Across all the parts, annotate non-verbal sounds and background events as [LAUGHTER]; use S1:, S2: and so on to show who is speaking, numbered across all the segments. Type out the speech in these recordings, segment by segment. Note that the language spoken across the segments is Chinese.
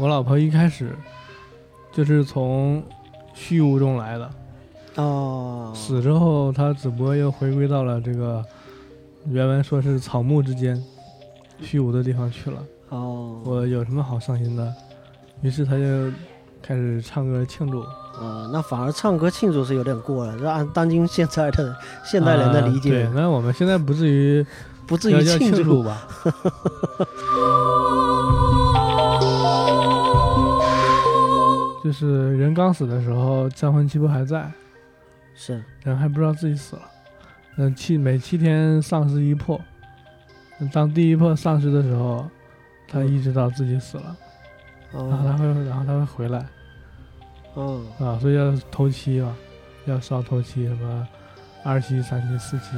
S1: 我老婆一开始就是从虚无中来的，
S2: 哦，
S1: 死之后她只不过又回归到了这个原文说是草木之间虚无的地方去了。
S2: 哦，
S1: 我有什么好伤心的？于是她就开始唱歌庆祝。
S2: 呃，那反而唱歌庆祝是有点过了，这按当今现在的现代人的理
S1: 啊对
S2: 解，，
S1: 那我们现在不至于
S2: 不至于庆祝。
S1: 祝吧？[LAUGHS] 就是人刚死的时候，战魂七魄还在，
S2: 是，
S1: 人还不知道自己死了。嗯，七每七天丧失一魄，当第一魄丧失的时候，他意识到自己死了，然后他
S2: 哦，
S1: 会，然后他会回来
S2: 嗯，
S1: 啊，所以要头七嘛，要烧头七，什么二七、三七、四七，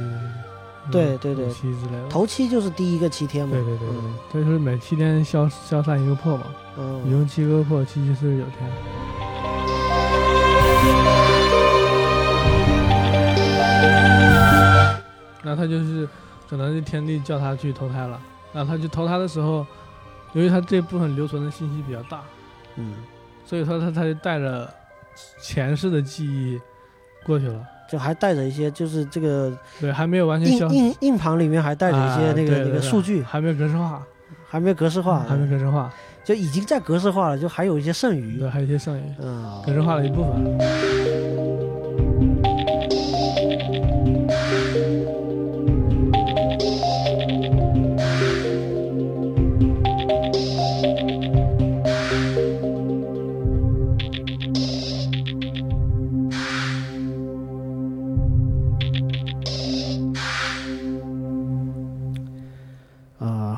S2: 对对对
S1: 五七之类的。
S2: 头七就是第一个七天嘛。
S1: 对对对对
S2: 嗯，
S1: 这就是每七天消消散一个魄嘛，一
S2: 嗯，
S1: 共七个魄，七七四十九天。那他就是，可能是天帝叫他去投胎了。然后他去投胎的时候，由于他这部分留存的信息比较大，
S2: 嗯，
S1: 所以说他他就带着前世的记忆过去了。
S2: 就还带着一些，就是这个
S1: 对，还没有完全消
S2: 硬硬硬盘里面还带着一些
S1: 啊
S2: 那个那个数据，
S1: 还没有格式化，
S2: 还没有格式化，
S1: 还没格式化，
S2: 就已经在格式化了，就还有一些剩余
S1: 对，。还有一些剩余，
S2: 嗯，
S1: 格式化了一部分。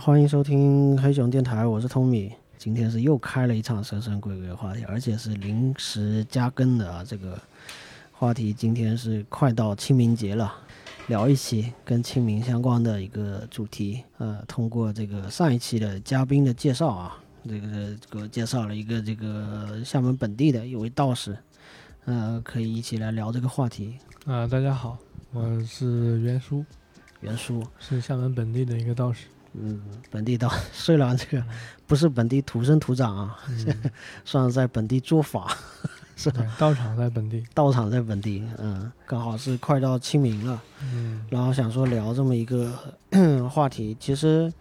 S2: 欢迎收听黑熊电台，我是 Tommy。今天是又开了一场神神鬼鬼的话题，而且是临时加更的啊。这个话题今天是快到清明节了，聊一期跟清明相关的一个主题。呃，通过这个上一期的嘉宾的介绍啊，这个给我介绍了一个这个厦门本地的一位道士，呃，可以一起来聊这个话题。
S1: 啊、大家好，我是袁叔，
S2: 袁叔，
S1: 是厦门本地的一个道士。
S2: 嗯，本地道，[LAUGHS] 虽然这个不是本地土生土长啊，
S1: 嗯，[LAUGHS]
S2: 算是在本地做法，[LAUGHS] 是吧？
S1: 对，道场在本地。
S2: 道场在本地，嗯，刚好是快到清明了，
S1: 嗯
S2: 然后想说聊这么一个 [COUGHS] 话题。其实，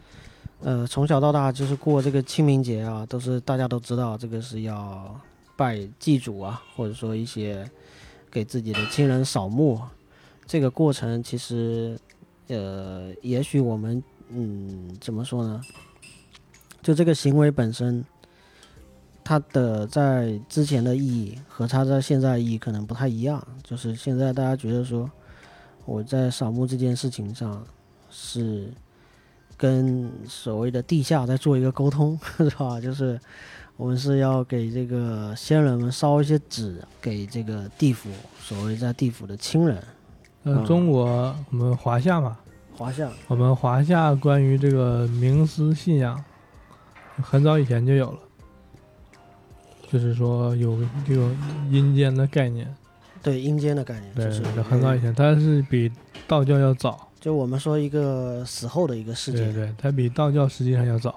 S2: 呃，从小到大就是过这个清明节啊，都是大家都知道，这个是要拜祭祖啊，或者说一些给自己的亲人扫墓。这个过程其实，呃，也许我们，嗯，怎么说呢？就这个行为本身，它的在之前的意义和它在现在意义可能不太一样。就是现在大家觉得说，我在扫墓这件事情上是跟所谓的地下在做一个沟通，[LAUGHS] 是吧？就是我们是要给这个先人们烧一些纸给这个地府，所谓在地府的亲人。
S1: 呃，
S2: 嗯
S1: 中国我们华夏嘛，
S2: 华夏，
S1: 我们华夏关于这个冥思信仰，很早以前就有了，就是说有这种阴间的概念。
S2: 对阴间的概念，
S1: 对，
S2: 就是
S1: 很早以前，它是比道教要早。
S2: 就我们说一个死后的一个世界。
S1: 对对，它比道教实际上要早。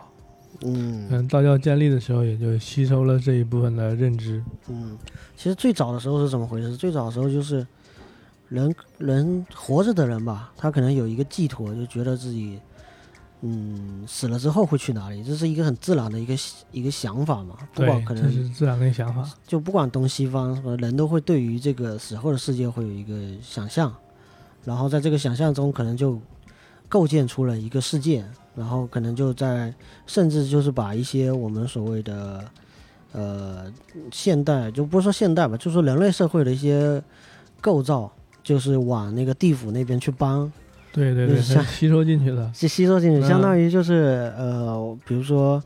S2: 嗯
S1: 嗯，道教建立的时候也就吸收了这一部分的认知。
S2: 嗯，其实最早的时候是怎么回事？最早的时候就是人人活着的人吧，他可能有一个寄托，就觉得自己嗯死了之后会去哪里，这是一个很自然的一个一个想法嘛。不
S1: 对
S2: 管，可
S1: 这
S2: 能
S1: 是自然的想法。
S2: 就不管东西方，什么人都会对于这个死后的世界会有一个想象，然后在这个想象中，可能就构建出了一个世界，然后可能就在甚至就是把一些我们所谓的呃现代，就不是说现代吧，就说人类社会的一些构造，就是往那个地府那边去搬，
S1: 对对对，吸收进去的。
S2: 是吸收进去，
S1: 嗯
S2: 相当于就是呃，比如说，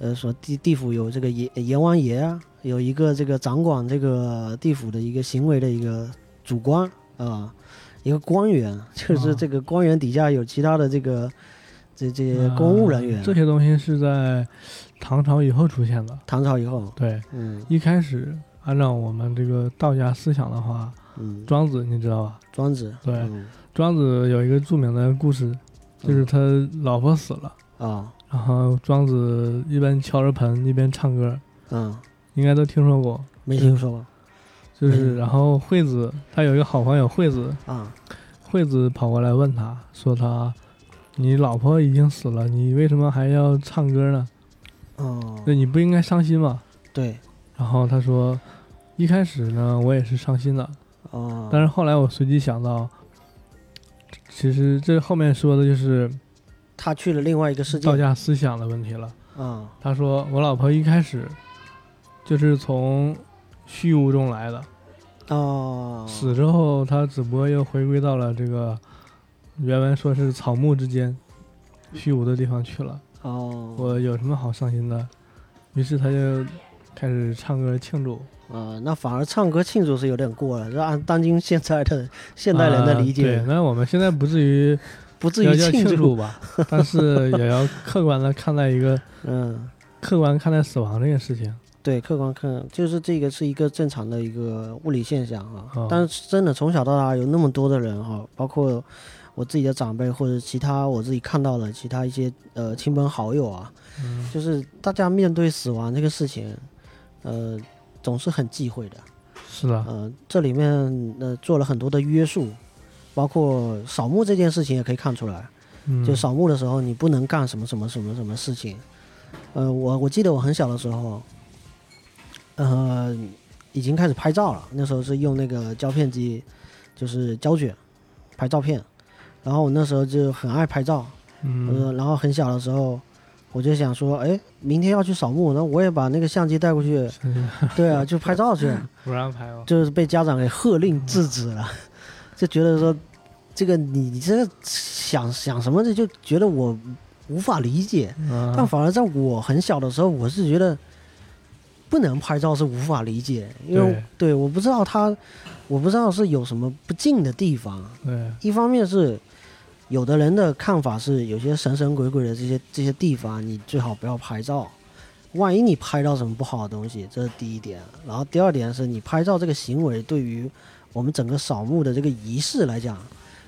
S2: 呃，说地地府有这个阎阎王爷啊，有一个这个掌管这个地府的一个行为的一个主官啊、一个官员，就是
S1: 啊
S2: 这个官员底下有其他的这个这这些公务人员。
S1: 嗯这些东西是在唐朝以后出现的。
S2: 唐朝以后，
S1: 对，
S2: 嗯
S1: 一开始按照我们这个道家思想的话，
S2: 嗯，
S1: 庄子你知道吧？
S2: 庄子，
S1: 对。
S2: 嗯。
S1: 庄子有一个著名的故事，就是他老婆死了，
S2: 啊，
S1: 然后庄子一边敲着盆一边唱歌，
S2: 嗯，
S1: 应该都听说过。
S2: 没听说过。
S1: 就是，
S2: 嗯。
S1: 然后惠子他有一个好朋友惠子，
S2: 啊，
S1: 惠子跑过来问他说他，你老婆已经死了，你为什么还要唱歌呢？
S2: 哦，
S1: 那你不应该伤心吗？
S2: 对，
S1: 然后他说，一开始呢我也是伤心的，
S2: 哦，
S1: 但是后来我随机想到，其实这后面说的就是
S2: 他去了另外一个世界
S1: 道家思想的问题了。
S2: 啊，
S1: 他说我老婆一开始就是从虚无中来的，
S2: 哦，
S1: 死之后她只不过又回归到了这个原文说是草木之间虚无的地方去了。
S2: 哦，
S1: 我有什么好伤心的？于是他就开始唱歌庆祝。
S2: 啊，那反而唱歌庆祝是有点过了，就按当今现在的现代人的理
S1: 啊对，
S2: 解，
S1: 那我们现在不至于
S2: 不至于庆
S1: 祝，吧，但是也要客观的看待一个 [LAUGHS]
S2: 嗯，
S1: 客观看待死亡这件事情。
S2: 对，客观看就是这个是一个正常的一个物理现象啊。
S1: 哦
S2: 但是真的从小到大有那么多的人哈、包括我自己的长辈或者其他我自己看到的其他一些呃亲朋好友啊，
S1: 嗯
S2: 就是大家面对死亡这个事情，呃，总是很忌讳的。
S1: 是的，
S2: 呃，这里面呃做了很多的约束，包括扫墓这件事情也可以看出来。
S1: 嗯，
S2: 就扫墓的时候，你不能干什么什么什么什么事情。呃，我我记得我很小的时候，呃，已经开始拍照了。那时候是用那个胶片机，就是胶卷拍照片。然后我那时候就很爱拍照，
S1: 嗯
S2: 呃，然后很小的时候，我就想说，哎，明天要去扫墓，那我也把那个相机带过去，对啊，就拍照去。[LAUGHS]
S1: 不让拍哦。
S2: 就是被家长给喝令制止了，[LAUGHS] 就觉得说，这个你你这个想想什么的，就觉得我无法理解。但
S1: 啊，
S2: 反而在我很小的时候，我是觉得不能拍照是无法理解，因为对我不知道他，我不知道是有什么不敬的地方。
S1: 对，
S2: 一方面是有的人的看法是，有些神神鬼鬼的这些这些地方，你最好不要拍照。万一你拍到什么不好的东西，这是第一点。然后第二点是你拍照这个行为对于我们整个扫墓的这个仪式来讲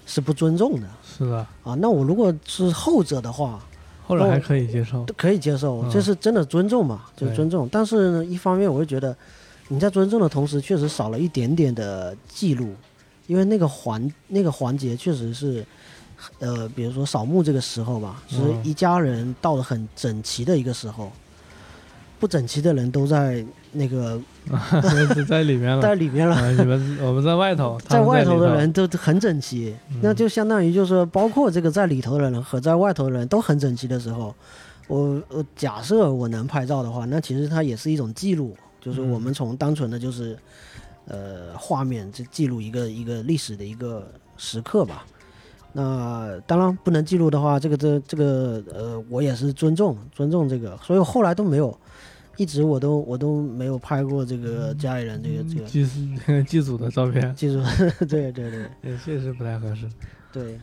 S2: 是不尊重的
S1: 是的，
S2: 啊。那我如果是后者的话，
S1: 后来还可以接受。
S2: 可以接受，
S1: 嗯
S2: 这是真的尊重嘛，就是尊重。但是呢，一方面我会觉得你在尊重的同时，确实少了一点点的记录，因为那个环那个环节确实是，呃，比如说扫墓这个时候吧，是
S1: 嗯
S2: 一家人到了很整齐的一个时候，不整齐的人都在那个 [LAUGHS]
S1: 在里面了。
S2: 在里面了。
S1: 啊，你们我们在外头，
S2: 在外头的人都很整齐，
S1: 嗯
S2: 那就相当于就是说，包括这个在里头的人和在外头的人都很整齐的时候，我我假设我能拍照的话，那其实它也是一种记录，就是我们从单纯的就是呃画面就记录一个一个历史的一个时刻吧。那当然不能记录的话，这个这这个呃，我也是尊重尊重这个，所以后来都没有，一直我都我都没有拍过这个家里人这个这个
S1: 祭祀 [LAUGHS] 祭祖的照片，
S2: 祭祖，[LAUGHS] 对对对。
S1: 也确实不太合适。
S2: 对，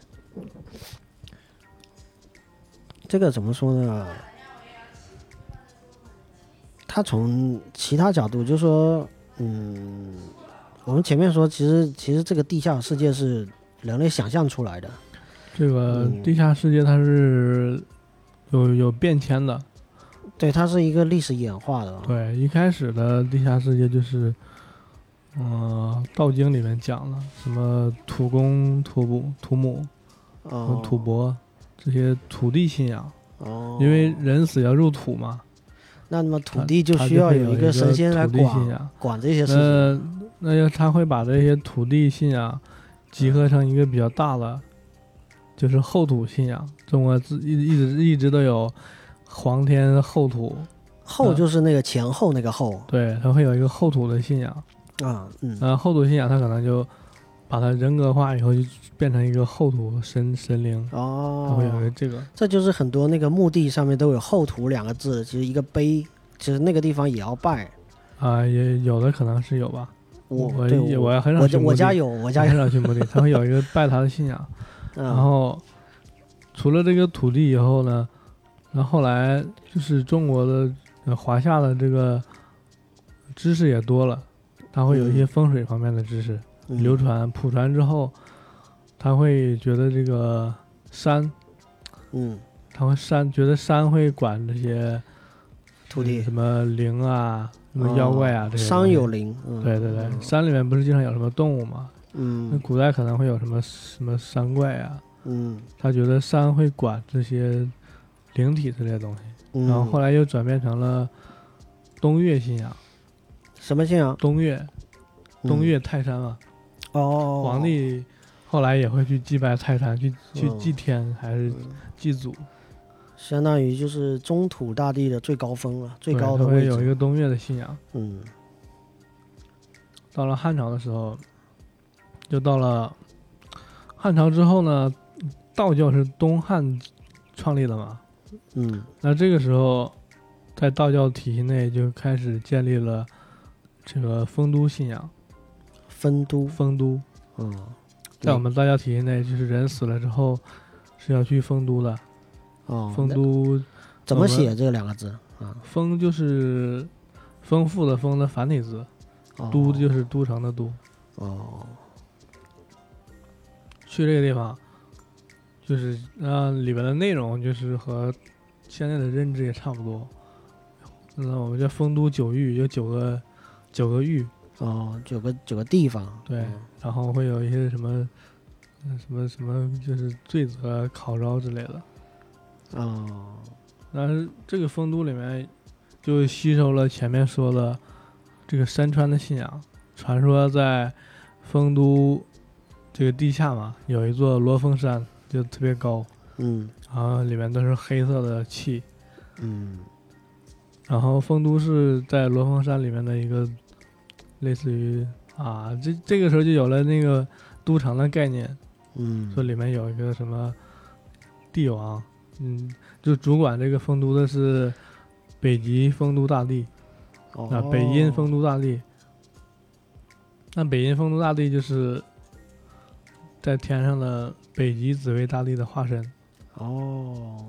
S2: 这个怎么说呢？他从其他角度，就说，嗯，我们前面说，其实其实这个地下世界是人类想象出来的，
S1: 这个
S2: 嗯
S1: 地下世界它是有有变迁的。
S2: 对，它是一个历史演化的。
S1: 对，一开始的地下世界就是，嗯、道经》里面讲了什么土公、土母、土母、
S2: 哦，
S1: 土伯这些土地信仰，
S2: 哦，
S1: 因为人死要入土嘛，
S2: 那么土地就需要
S1: 有一个
S2: 神仙来管。管这些事情。
S1: 那那要他会把这些土地信仰集合成一个比较大的，就是后土信仰。中国自一一直一直都有皇天后土，
S2: 后就是那个前后那个后
S1: 对，它会有一个后土的信仰。
S2: 啊，嗯，
S1: 呃，后土信仰它可能就把它人格化以后，就变成一个后土神神灵哦，它会有一
S2: 哦，
S1: 个这个。
S2: 这就是很多那个墓地上面都有后土两个字，其实一个碑，其实那个地方也要拜。
S1: 啊、也有的可能是有吧。
S2: 我
S1: 我
S2: 对我
S1: 也我很少去墓地
S2: 我家有，我家
S1: 很，少去墓地，他会有一个拜他的信仰。[LAUGHS]
S2: 嗯。
S1: 然后除了这个土地以后呢，然后后来就是中国的呃华夏的这个知识也多了，他会有一些风水方面的知识、
S2: 嗯。
S1: 流传普传之后，他会觉得这个山
S2: 嗯，
S1: 他会山觉得山会管这些
S2: 土地。
S1: 什么灵啊、什么妖怪啊这些
S2: 山有灵，嗯，
S1: 对对对，
S2: 嗯
S1: 山里面不是经常有什么动物吗？嗯。那
S2: 嗯
S1: 古代可能会有什么什么山怪啊，
S2: 嗯。
S1: 他觉得山会管这些灵体之类的东西，
S2: 嗯，
S1: 然后后来又转变成了东岳信仰，
S2: 什么信仰？
S1: 东岳
S2: 嗯。
S1: 东岳泰山嘛，
S2: 哦，
S1: 皇帝后来也会去祭拜泰山，去去
S2: 嗯
S1: 祭天还是
S2: 嗯。
S1: 祭祖，
S2: 相当于就是中土大地的最高峰了，最高的位
S1: 置会有一。个东岳的信仰。
S2: 嗯
S1: 到了汉朝的时候，就到了汉朝之后呢，道教是东汉创立的嘛，
S2: 嗯
S1: 那这个时候，在道教体系内就开始建立了这个丰都信仰。
S2: 丰都，
S1: 丰都
S2: 嗯，
S1: 在我们道教体系内，就是人死了之后是要去丰都的。
S2: 哦，
S1: 丰都
S2: 怎么写这两个字啊？
S1: 丰就是丰富的丰的繁体字，
S2: 哦
S1: 都就是都城的都。
S2: 哦，
S1: 去这个地方，就是呃里边的内容就是和现在的认知也差不多。那我们叫丰都九域，有九个九个域，
S2: 哦，九个九个地方，
S1: 对
S2: 嗯
S1: 然后会有一些什么，嗯什么什么，就是罪责、考招之类的。
S2: 哦，
S1: 但是这个丰都里面就吸收了前面说的这个山川的信仰。传说在丰都这个地下嘛，有一座罗峰山，就特别高，
S2: 嗯
S1: 然后里面都是黑色的气。
S2: 嗯
S1: 然后丰都是在罗峰山里面的一个类似于啊，这这个时候就有了那个都城的概念。
S2: 嗯，
S1: 说里面有一个什么帝王，嗯，就主管这个丰都的是北极丰都大帝
S2: 哦
S1: 啊，北阴丰都大帝。那北阴丰都大帝就是在天上的北极紫薇大帝的化身，
S2: 哦，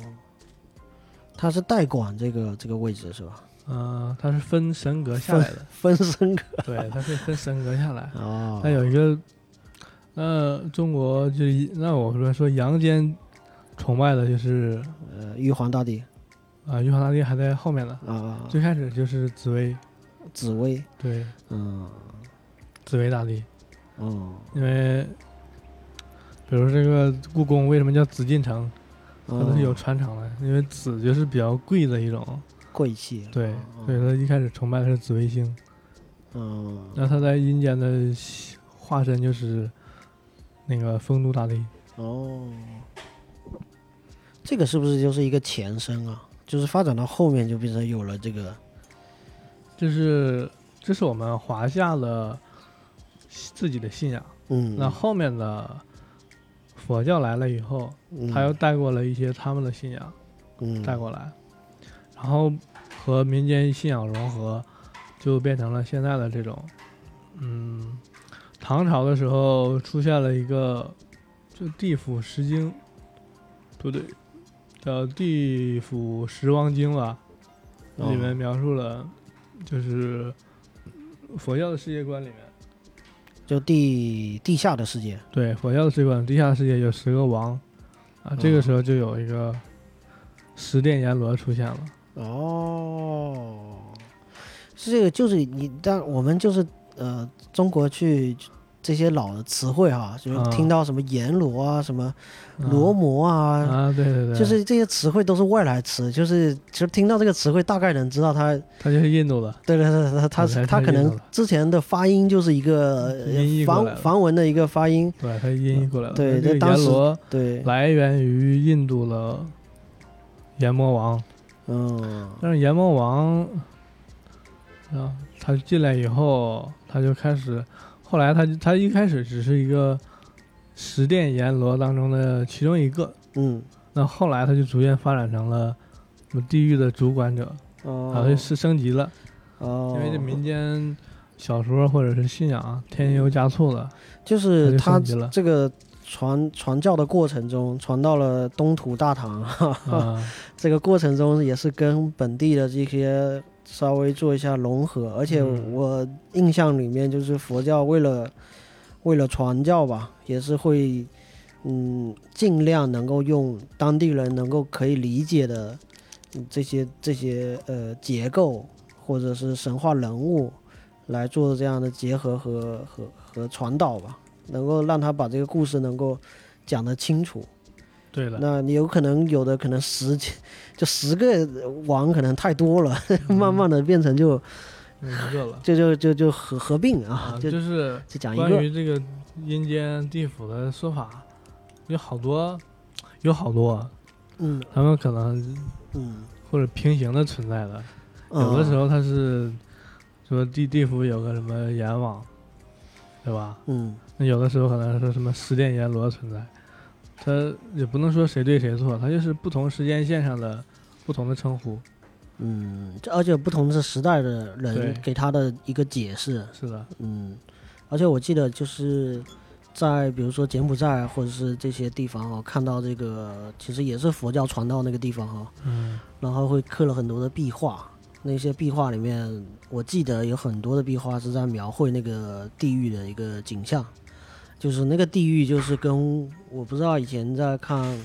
S2: 他是代管这个这个位置是吧？
S1: 嗯、他是分神格下来的，
S2: 分 [LAUGHS] 神格
S1: 对，他是分神格下来。
S2: 哦，
S1: 他有一个，那中国就一那我说说阳间崇拜的就是
S2: 呃玉皇大帝。
S1: 啊，玉皇大帝还在后面呢。
S2: 啊，
S1: 最开始就是紫薇，
S2: 紫薇，
S1: 对，
S2: 嗯。
S1: 紫薇大帝，
S2: 嗯
S1: 因为比如这个故宫为什么叫紫禁城，它
S2: 哦
S1: 都是有传承的，因为紫就是比较贵的一种，
S2: 贵气，
S1: 对，
S2: 哦
S1: 所以他一开始崇拜的是紫微星，
S2: 嗯
S1: 那他在阴间的化身就是那个丰都大帝，
S2: 哦，这个是不是就是一个前身啊？就是发展到后面就变成有了这个，
S1: 就是这是我们华夏的自己的信仰，
S2: 嗯，
S1: 那后面的佛教来了以后，
S2: 嗯
S1: 他又带过了一些他们的信仰。
S2: 嗯
S1: 带过来，然后和民间信仰融合，就变成了现在的这种，嗯，唐朝的时候出现了一个，就地府十经，不对，叫地府十王经吧，
S2: 哦
S1: 里面描述了，就是佛教的世界观里面，
S2: 就地地下的世界，
S1: 对佛教的世界观，地下世界有十个王，啊，这个时候就有一个十殿阎罗出现了。
S2: 哦，是这个，就是你，但我们就是呃，中国去这些老的词汇哈，就是
S1: 啊
S2: 听到什么阎罗啊，什么
S1: 嗯
S2: 罗摩啊，
S1: 啊，对对对，
S2: 就是这些词汇都是外来词，就是其实听到这个词汇，大概能知道他，
S1: 他就是印度的，
S2: 对对对，它它
S1: 对它
S2: 可能之前的发音就是一个梵
S1: 的
S2: 梵文的一个发音，
S1: 对，他音译过来了。
S2: 对
S1: 这阎罗
S2: 对，
S1: 来源于印度的阎魔王，
S2: 嗯。
S1: 但是阎魔王啊，他进来以后，他就开始，后来他他一开始只是一个十殿阎罗当中的其中一个，
S2: 嗯。
S1: 那后来他就逐渐发展成了什么地狱的主管者，
S2: 哦，
S1: 是升级了，
S2: 哦，
S1: 因为这民间小说或者是信仰添油加醋了，
S2: 就是他这个传传教的过程中，传到了东土大唐，
S1: 啊，[LAUGHS]
S2: 这个过程中也是跟本地的这些稍微做一下融合，而且
S1: 嗯
S2: 我印象里面就是佛教为了为了传教吧，也是会嗯，尽量能够用当地人能够可以理解的嗯这些这些呃结构或者是神话人物来做这样的结合和和和传导吧，能够让他把这个故事能够讲得清楚。
S1: 对了，
S2: 那你有可能有的可能十就十个王可能太多了，[LAUGHS] 慢慢的变成就
S1: 那一个了。
S2: 就就就就合合并啊，
S1: 啊，
S2: 就
S1: 就是
S2: 就讲一个，
S1: 关于这个阴间地府的说法，有好多，有好多，
S2: 嗯。
S1: 他们可能
S2: 嗯，
S1: 或者平行的存在的，
S2: 嗯。
S1: 有的时候它是说地地府有个什么阎王，对吧？
S2: 嗯。
S1: 那有的时候可能说什么十殿阎罗存在，它也不能说谁对谁错，它就是不同时间线上的不同的称呼。
S2: 嗯，这而且不同的时代的人给他的一个解释，
S1: 是的，
S2: 嗯，而且我记得就是在比如说柬埔寨或者是这些地方啊、看到这个其实也是佛教传到那个地方哈、
S1: 嗯
S2: 然后会刻了很多的壁画，那些壁画里面，我记得有很多的壁画是在描绘那个地狱的一个景象，就是那个地狱就是跟我不知道以前在看，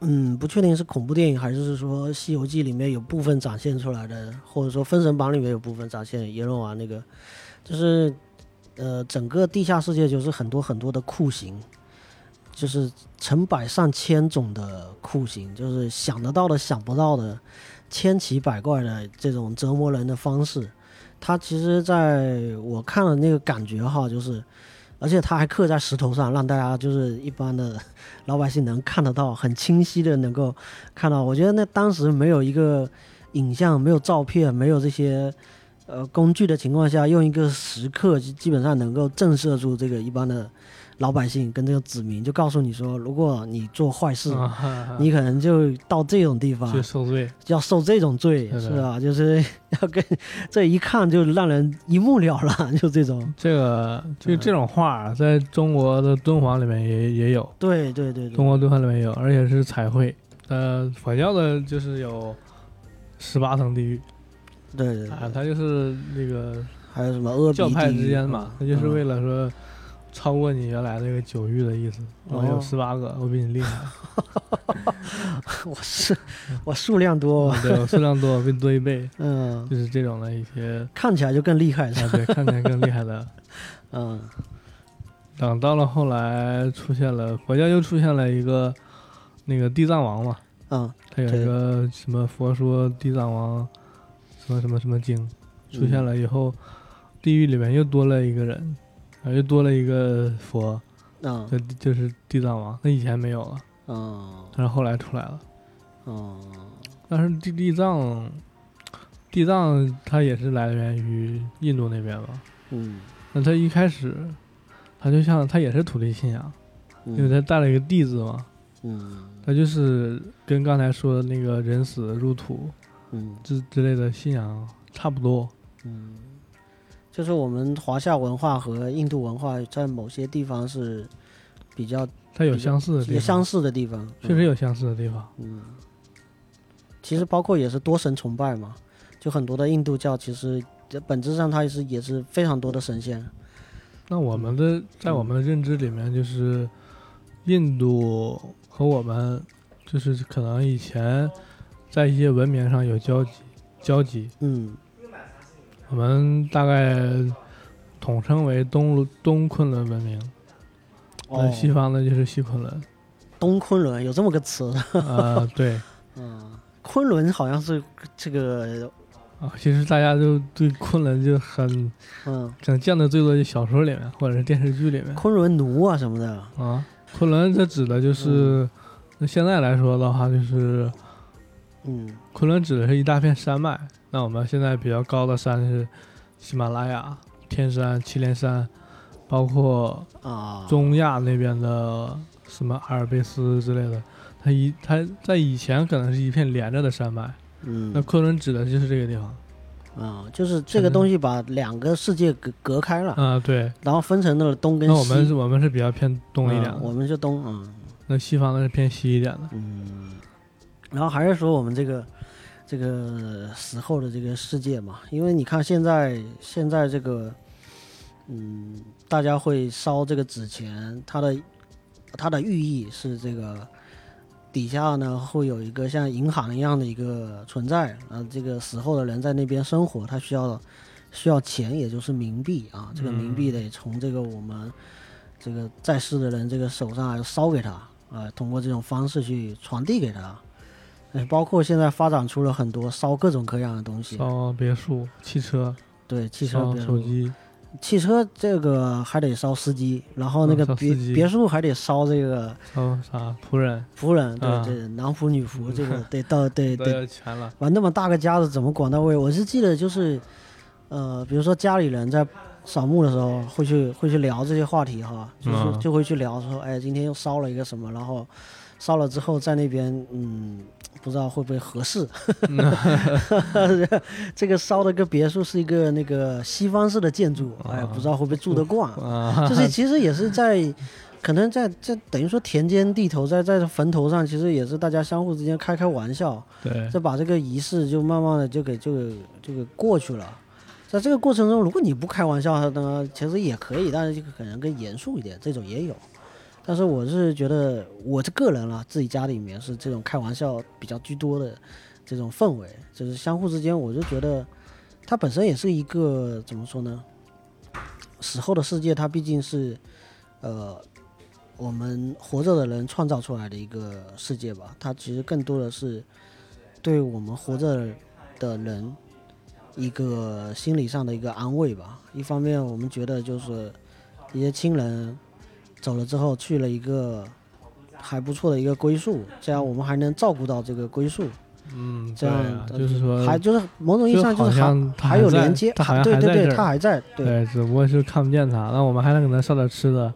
S2: 嗯，不确定是恐怖电影还是说《西游记》里面有部分展现出来的，或者说《封神榜》里面有部分展现阎罗王那个，就是呃整个地下世界就是很多很多的酷刑。就是成百上千种的酷刑，就是想得到的、想不到的，千奇百怪的这种折磨人的方式。它其实在我看了那个感觉哈，就是，而且它还刻在石头上，让大家就是一般的老百姓能看得到，很清晰的能够看到。我觉得那当时没有一个影像、没有照片、没有这些呃工具的情况下，用一个石刻基基本上能够震慑住这个一般的老百姓跟这个子民，就告诉你说，如果你做坏事，你可能就到这种地方
S1: 去受罪，
S2: 要受这种罪，
S1: 是
S2: 吧？就是要跟这一看就让人一目了然，[LAUGHS] 就这种。
S1: 这个就这种画，在中国的敦煌里面也也有，
S2: 对对对对，
S1: 中国敦煌里面有，而且是彩绘。呃，佛教的就是有十八层地狱。
S2: 对对
S1: 啊，
S2: 对，
S1: 它就是那个
S2: 还有什么
S1: 教派之间嘛，它
S2: 嗯
S1: 就是为了说超过你原来那个九域的意思。我有
S2: 哦
S1: 十八个，我比你厉害，[LAUGHS]
S2: 我是我数量多，[LAUGHS]
S1: 对我数量多，我比你多一倍，[LAUGHS]
S2: 嗯，
S1: 就是这种的一些
S2: 看起来就更厉害，是吧
S1: 啊，对，看起来更厉害的。
S2: 嗯
S1: 等到了后来出现了佛教，又出现了一个那个地藏王嘛，
S2: 嗯，
S1: 他有一个什么佛说地藏王什么什么什么经出现了以后，地狱里面又多了一个人，啊，又多了一个佛，
S2: 嗯
S1: 就就是地藏王，那以前没有了，
S2: 嗯
S1: 但是后来出来了。
S2: 嗯
S1: 但是地地藏，地藏它也是来源于印度那边吧。
S2: 嗯，
S1: 那它一开始，它就像它也是土地信仰，因为
S2: 嗯
S1: 它带了一个地字嘛，
S2: 嗯
S1: 它就是跟刚才说的那个人死入土
S2: 嗯
S1: 之之类的信仰差不多。
S2: 嗯，就是我们华夏文化和印度文化在某些地方是比较
S1: 它有相似的地方，
S2: 也相似的地方，
S1: 确实有相似的地方。
S2: 嗯，其实包括也是多神崇拜嘛，就很多的印度教其实这本质上它也是也是非常多的神仙，
S1: 那我们的在我们的认知里面，就是印度和我们就是可能以前在一些文明上有交集，交集，
S2: 嗯
S1: 我们大概统称为东东昆仑文明，那
S2: 哦，
S1: 西方的就是西昆仑。
S2: 东昆仑有这么个词，
S1: 啊，对。[LAUGHS]
S2: 嗯，昆仑好像是这个，
S1: 啊，其实大家都对昆仑就很
S2: 嗯，
S1: 可能见的最多就小说里面或者是电视剧里面。
S2: 昆仑奴啊什么的，
S1: 啊。昆仑它指的就是，那现在来说的话，就是
S2: 嗯。
S1: 昆仑指的是一大片山脉。那我们现在比较高的山是喜马拉雅、天山、祁连山，包括
S2: 啊，
S1: 中亚那边的什么阿尔卑斯之类的。它一它在以前可能是一片连着的山脉，
S2: 嗯
S1: 那昆仑指的就是这个地方。
S2: 啊，就是这个东西把两个世界隔隔开了，
S1: 啊，对。
S2: 然后分成了东跟西。
S1: 那我们是我们是比较偏东一点的，
S2: 嗯我们是东，嗯
S1: 那西方的是偏西一点的。
S2: 嗯，然后还是说我们这个这个时候的这个世界嘛，因为你看现在现在这个嗯，大家会烧这个纸钱，它的它的寓意是这个底下呢会有一个像银行一样的一个存在，呃，这个死后的人在那边生活，他需要需要钱，也就是冥币啊，这个冥币得从这个我们这个在世的人这个手上烧给他啊、通过这种方式去传递给他。呃包括现在发展出了很多烧各种各样的东西，
S1: 烧别墅、汽车、
S2: 对，汽车
S1: 手机，
S2: 汽车这个还得烧司机，然后那
S1: 嗯
S2: 个别、别墅还得烧这个
S1: 烧啥仆人，
S2: 仆人，对
S1: 啊
S2: 对，男仆女仆，这个得到 [LAUGHS] 得
S1: 都
S2: 得
S1: 要全了。
S2: 完那么大个家子怎么管到位？我是记得就是，呃，比如说家里人在扫墓的时候会去会去聊这些话题哈，就是、
S1: 嗯
S2: 就会去聊说，哎，今天又烧了一个什么，然后烧了之后在那边，嗯，不知道会不会合适。[LAUGHS] 这个烧的个别墅是一个那个西方式的建筑，哎，
S1: 啊
S2: 不知道会不会住得惯。
S1: 啊，[LAUGHS]
S2: 就是其实也是在，[LAUGHS] 可能在在等于说田间地头，在在坟头上，其实也是大家相互之间开开玩笑，
S1: 对，
S2: 就把这个仪式就慢慢的就给就给就给过去了。在这个过程中，如果你不开玩笑呢，其实也可以，但是就可能更严肃一点，这种也有。但是我是觉得，我这个人啦，自己家里面是这种开玩笑比较居多的这种氛围，就是相互之间，我就觉得它本身也是一个怎么说呢？死后的世界，它毕竟是呃我们活着的人创造出来的一个世界吧。它其实更多的是对我们活着的人一个心理上的一个安慰吧。一方面，我们觉得就是一些亲人走了之后去了一个还不错的一个归宿，这样我们还能照顾到这个归宿，
S1: 嗯，
S2: 这样
S1: 啊就是说，
S2: 还就是某种意义上
S1: 就
S2: 是还还有连接，对对对，他还在，对
S1: 对，只不过是看不见他，那我们还能给他烧点吃的，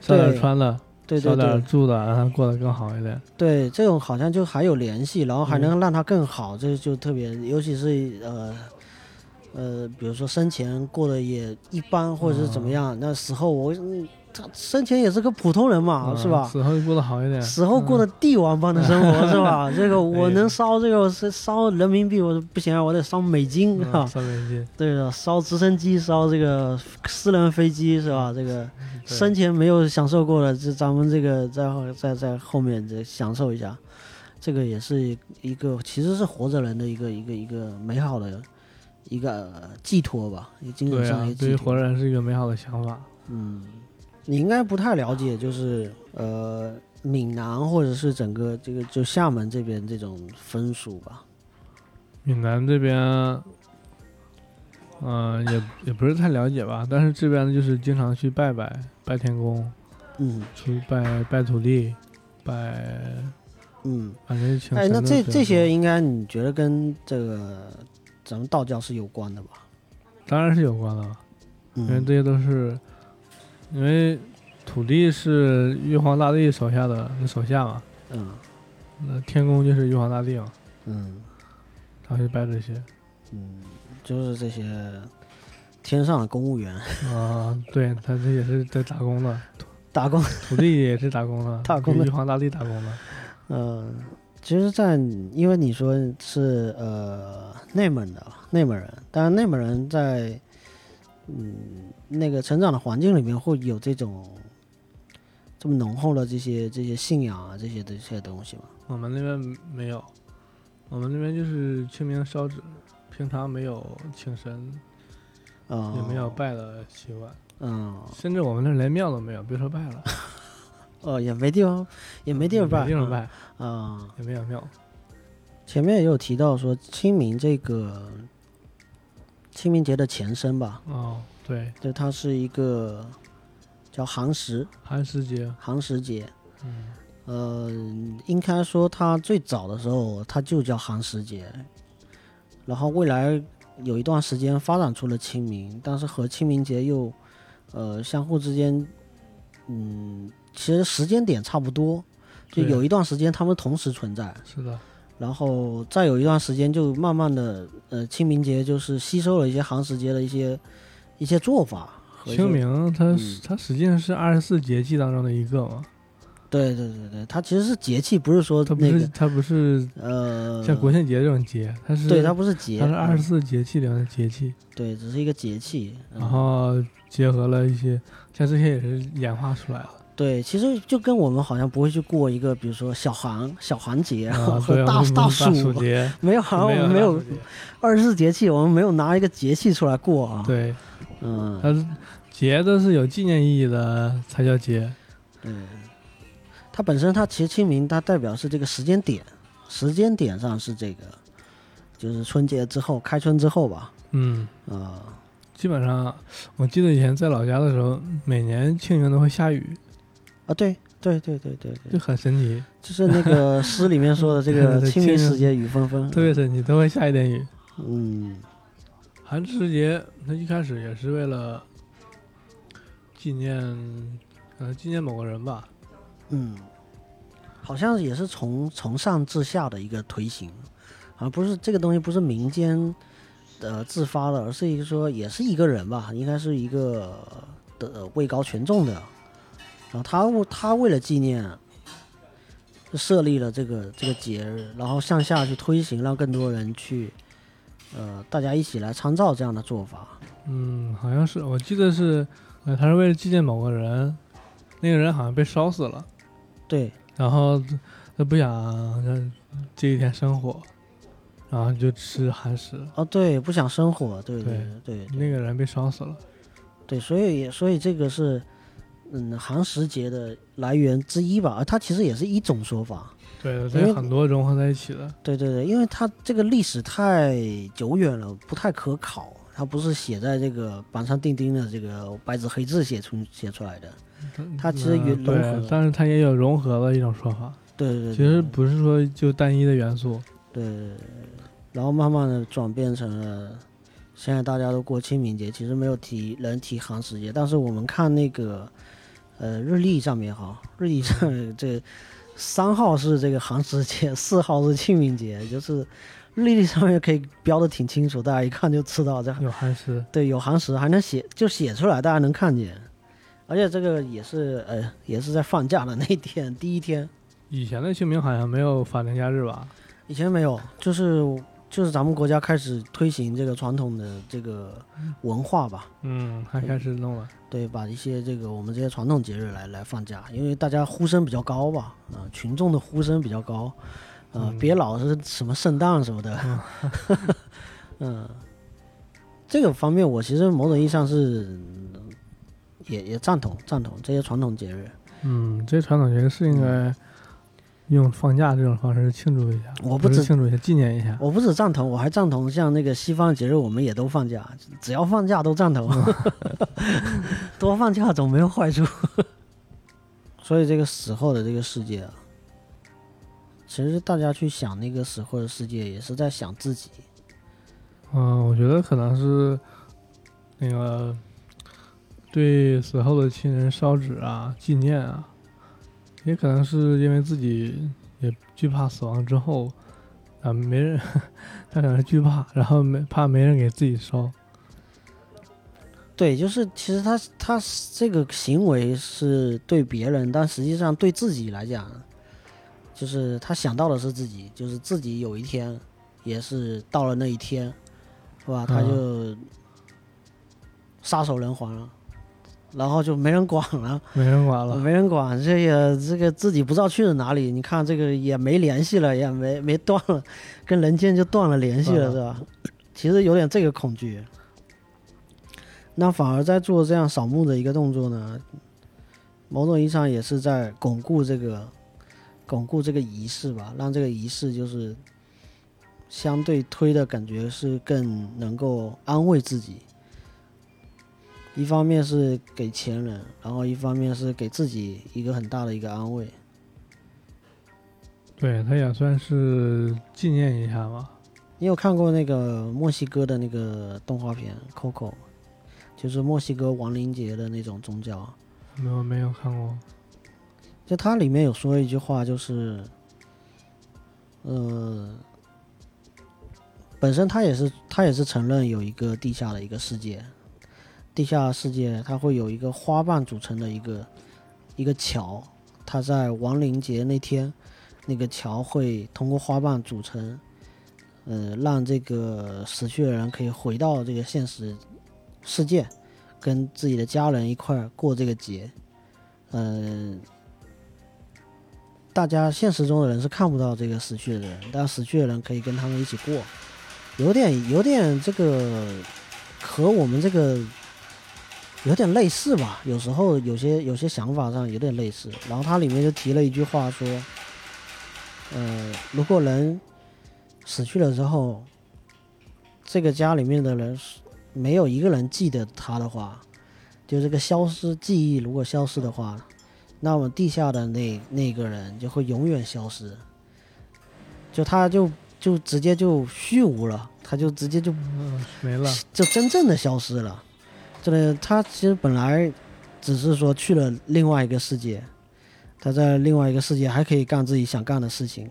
S1: 烧点穿的，
S2: 对对
S1: 烧点
S2: 对
S1: 住的，让他过得更好一点。
S2: 对，这种好像就还有联系，然后还
S1: 嗯
S2: 能让他更好，这就特别，尤其是呃呃，比如说生前过得也一般，或者是怎么样，那死后我嗯他生前也是个普通人嘛，
S1: 嗯
S2: 是吧？
S1: 死后过得好一点。
S2: 死后过的帝王般的生活，是吧？[LAUGHS] 这个我
S1: 哎
S2: 能烧这个是烧人民币，我不行啊，我得烧美金
S1: 嗯
S2: 啊。
S1: 烧美金，
S2: 对的，烧直升机，烧这个私人飞机，是吧？这个生前没有享受过的，这咱们这个在后在在后面这享受一下，这个也是一个其实是活着人的一个一个一个美好的一个呃寄托吧，精神上一，个寄托。
S1: 对于活人是一个美好的想法。
S2: 嗯，你应该不太了解，就是呃闽南或者是整个这个就厦门这边这种风俗吧？
S1: 闽南这边，嗯、也也不是太了解吧，但是这边就是经常去拜拜，拜天公，
S2: 嗯
S1: 去拜拜土地，拜，
S2: 嗯。
S1: 反正请
S2: 哎，那这这些应该你觉得跟这个咱们道教是有关的吧？
S1: 当然是有关了，因为
S2: 嗯
S1: 这些都是，因为土地是玉皇大帝手下的手下嘛，
S2: 嗯。
S1: 那天宫就是玉皇大帝嘛，
S2: 嗯。
S1: 他会拜这些。
S2: 嗯，就是这些天上的公务员。
S1: 啊，对他这也是在打工的，
S2: 打工。
S1: 土地也是打工的，[LAUGHS]
S2: 打工的。
S1: 玉皇大帝打工的。
S2: 嗯，其实在，因为你说是呃内蒙的内蒙人，但是内蒙人在嗯那个成长的环境里面会有这种这么浓厚的这些这些信仰啊这些这些东西吗？
S1: 我们那边没有，我们那边就是清明烧纸，平常没有请神，
S2: 啊、
S1: 也没有拜的习惯，
S2: 嗯
S1: 甚至我们那儿连庙都没有，别说拜了，[LAUGHS]
S2: 哦也没地方也没地方拜，
S1: 没地方拜，
S2: 啊、
S1: 也没有庙。
S2: 前面也有提到说清明这个清明节的前身吧，
S1: 哦，对，
S2: 对它是一个叫寒食
S1: 寒食节，
S2: 寒食节。
S1: 嗯，
S2: 呃，应该说它最早的时候它就叫寒食节，然后未来有一段时间发展出了清明，但是和清明节又呃相互之间，嗯，其实时间点差不多，就有一段时间他们同时存在。
S1: 是的，
S2: 然后再有一段时间，就慢慢的，呃，清明节就是吸收了一些寒食节的一些一些做法些。
S1: 清明它
S2: 嗯
S1: 它实际上是二十四节气当中的一个嘛，
S2: 对对对对，它其实是节气，不是说
S1: 它不是它不是
S2: 呃，
S1: 像国庆节这种节，它是
S2: 对它不是节，
S1: 它是二十
S2: 嗯
S1: 四节气里面的节气，
S2: 对，只是一个节气。嗯
S1: 然后结合了一些像这些也是演化出来的。
S2: 对，其实就跟我们好像不会去过一个，比如说小寒、小寒节
S1: 啊，
S2: 和，大大暑，
S1: 节，
S2: 没有，好像我们没有二十四节气，我们没有拿一个节气出来过啊。，
S1: 对，
S2: 嗯，
S1: 它是节都是有纪念意义的才叫节。
S2: 嗯，它本身它其实清明它代表是这个时间点，时间点上是这个，就是春节之后，开春之后吧，
S1: 嗯，
S2: 啊、
S1: 基本上我记得以前在老家的时候，每年清明都会下雨，
S2: 啊，对对对对对
S1: 就，很神奇，
S2: 就是那个诗里面说的这个 [LAUGHS] 清明。时节雨纷纷，
S1: 特别神奇，都会下一点雨。
S2: 嗯，
S1: 寒食节，它一开始也是为了纪念，呃，纪念某个人吧。
S2: 嗯，好像也是从从上至下的一个推行，啊不是这个东西不是民间呃自发的，而是一个说也是一个人吧，应该是一个的、位高权重的，然后他他为了纪念。设立了这个这个节日，然后向下去推行，让更多人去，呃，大家一起来参照这样的做法。
S1: 嗯，好像是，我记得是，呃，他是为了纪念某个人，那个人好像被烧死了，
S2: 对，
S1: 然后他不想让这一天生火，然后就吃寒食。
S2: 哦，对，不想生火，对对对对，
S1: 那个人被烧死了。
S2: 对，所以所以这个是，嗯，寒食节的来源之一吧。呃它其实也是一种说法。
S1: 对，这很多融合在一起的。
S2: 对对对，因为它这个历史太久远了，不太可考。它不是写在这个板上钉钉的这个白纸黑字写出写出来的。它其实也
S1: 嗯
S2: 融合
S1: 对，但是它也有融合的一种说法。
S2: 对对对，
S1: 其实不是说就单一的元素。
S2: 对然后慢慢的转变成了，现在大家都过清明节，其实没有提人提寒食节，但是我们看那个呃日历上面哈，日历上面这三号是这个寒食节，[LAUGHS] 四号是清明节，就是日历上面可以标的挺清楚，大家一看就知道这
S1: 有寒食，
S2: 对有寒食，还能写就写出来，大家能看见。而且这个也是呃，也是在放假的那一天，[LAUGHS] 第一天，
S1: 以前的清明好像没有法定假日吧？
S2: 以前没有，就是就是咱们国家开始推行这个传统的这个文化吧，
S1: 嗯，还开始弄了。
S2: 对，把一些这个我们这些传统节日来来放假，因为大家呼声比较高吧，啊、群众的呼声比较高，啊、
S1: 嗯。
S2: 别老是什么圣诞什么的，嗯，[LAUGHS] 这个方面我其实某种意义上是嗯也也赞同赞同这些传统节日，
S1: 嗯，这些传统节日是应该用放假这种方式庆祝一下，
S2: 我不止
S1: 庆祝一下，纪念一下。
S2: 我不止赞同，我还赞同像那个西方节日我们也都放假，只要放假都赞同，[LAUGHS] 多放假总没有坏处。[LAUGHS] 所以这个死后的这个世界啊，其实大家去想那个死后的世界，也是在想自己。
S1: 嗯，我觉得可能是那个对死后的亲人烧纸啊、纪念啊，也可能是因为自己也惧怕死亡之后啊，没人，[LAUGHS] 他可能是惧怕，然后没怕没人给自己烧。
S2: 对，就是其实他他这个行为是对别人，但实际上对自己来讲，就是他想到的是自己，就是自己有一天也是到了那一天，是吧？他就撒手人寰了，然后就没人管了，
S1: 没人管了，
S2: 没人管，这也这个自己不知道去了哪里。你看这个也没联系了，也没没断了，跟人间就断了联系了，
S1: 嗯
S2: 是吧？其实有点这个恐惧。那反而在做这样扫墓的一个动作呢，某种意义上也是在巩固这个巩固这个仪式吧，让这个仪式就是相对推的感觉是更能够安慰自己。一方面是给前人，然后一方面是给自己一个很大的一个安慰。
S1: 对他也算是纪念一下吧。
S2: 你有看过那个墨西哥的那个动画片《Coco》，就是墨西哥亡灵节的那种宗教。
S1: 没有没有看过，
S2: 就它里面有说一句话，就是，呃，本身他也是他也是承认有一个地下的一个世界，地下世界它会有一个花瓣组成的一个一个桥，它在亡灵节那天，那个桥会通过花瓣组成，呃，让这个死去的人可以回到这个现实世界，跟自己的家人一块儿过这个节。嗯、大家现实中的人是看不到这个死去的人，但死去的人可以跟他们一起过，有点有点这个和我们这个有点类似吧，有时候有些有些想法上有点类似。然后它里面就提了一句话说，呃，如果人死去了之后，这个家里面的人没有一个人记得他的话，就这个消失记忆如果消失的话，那么地下的那那个人就会永远消失，就他就就直接就虚无了，他就直接就
S1: 嗯，没了。
S2: 就真正的消失了。这个他其实本来只是说去了另外一个世界，他在另外一个世界还可以干自己想干的事情，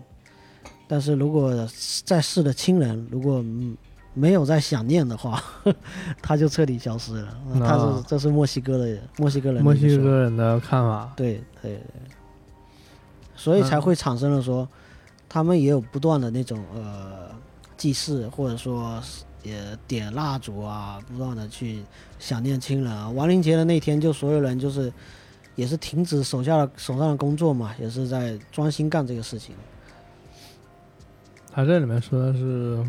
S2: 但是如果在世的亲人如果嗯没有在想念的话，[LAUGHS] 他就彻底消失了。他是
S1: 啊
S2: 这是墨西哥的墨西哥人
S1: 墨西哥人的看法，
S2: 对对对，所以才
S1: 嗯
S2: 会产生了说，他们也有不断的那种呃祭祀，或者说是也点蜡烛啊，不断的去想念亲人啊。亡灵节的那天，就所有人就是也是停止手下的手上的工作嘛，也是在专心干这个事情。
S1: 他这里面说的是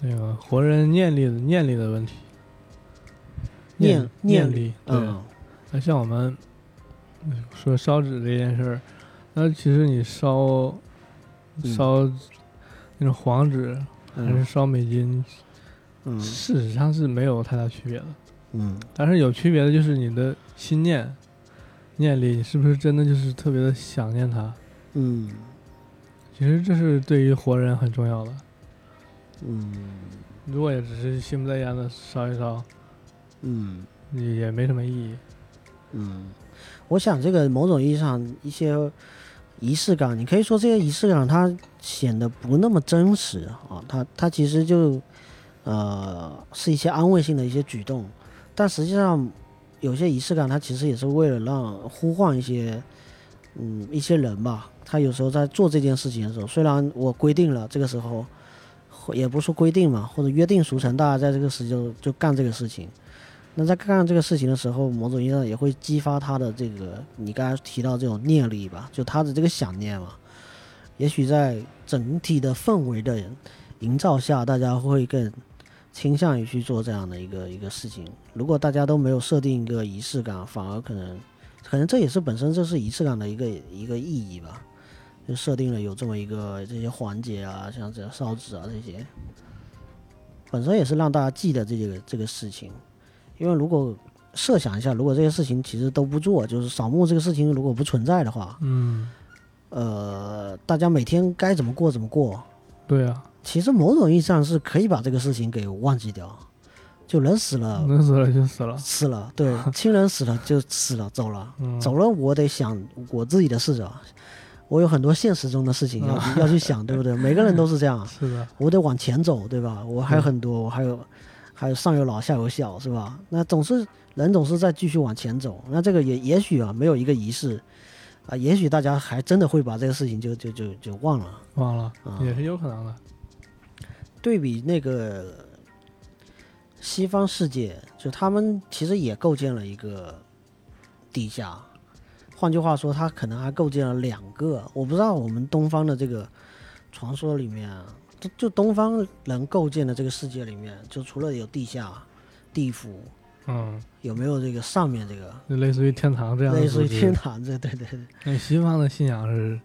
S1: 那个活人念力的念力的问题，
S2: 念
S1: 念
S2: 念
S1: 力，对。
S2: 嗯
S1: 那像我们嗯说烧纸这件事儿，那其实你烧
S2: 嗯
S1: 烧那种黄纸还是
S2: 嗯
S1: 烧美金，
S2: 嗯
S1: 事实上是没有太大区别的。
S2: 嗯
S1: 但是有区别的就是你的心念念力，你是不是真的就是特别的想念他？
S2: 嗯
S1: 其实这是对于活人很重要的。
S2: 嗯
S1: 如果也只是心不在焉的烧一烧，
S2: 嗯。
S1: 也也没什么意义。
S2: 嗯，我想这个某种意义上一些仪式感，你可以说这些仪式感它显得不那么真实啊，它它其实就呃是一些安慰性的一些举动，但实际上有些仪式感它其实也是为了让呼唤一些嗯一些人吧，他有时候在做这件事情的时候，虽然我规定了这个时候，也不是说规定嘛，或者约定俗成，大家在这个时就就干这个事情。那在干这个事情的时候，某种意义上也会激发他的这个你刚才提到这种念力吧，就他的这个想念嘛。也许在整体的氛围的营造下，大家会更倾向于去做这样的一个一个事情。如果大家都没有设定一个仪式感，反而可能，可能这也是本身这是仪式感的一个一个意义吧。就设定了有这么一个这些环节啊，像这烧纸啊这些，本身也是让大家记得这个这个事情。因为如果设想一下，如果这些事情其实都不做，就是扫墓这个事情如果不存在的话，
S1: 嗯，
S2: 呃，大家每天该怎么过怎么过，
S1: 对啊，
S2: 其实某种意义上是可以把这个事情给忘记掉。就人死了，[LAUGHS]
S1: 人死了就死了。
S2: 死了，对，[LAUGHS] 亲人死了就死了，走了，
S1: 嗯，
S2: 走了，我得想我自己的事啊。我有很多现实中的事情要去、[LAUGHS] 要去想，对不对？每个人都是这样，
S1: 是的，
S2: 我得往前走，对吧？我还有很多，我还有还有上有老下有小，是吧？那总是人总是在继续往前走。那这个也也许啊，没有一个仪式啊，也许大家还真的会把这个事情就就就就忘了。
S1: 忘了
S2: 啊
S1: 也是有可能的。
S2: 对比那个西方世界，就他们其实也构建了一个地下。换句话说，他可能还构建了两个。我不知道我们东方的这个传说里面啊，就就东方人构建的这个世界里面，就除了有地下、地府，
S1: 嗯，
S2: 有没有这个上面这个
S1: 就类似于天堂这样的
S2: 类似于天堂？这对对对，
S1: 那西方的信仰是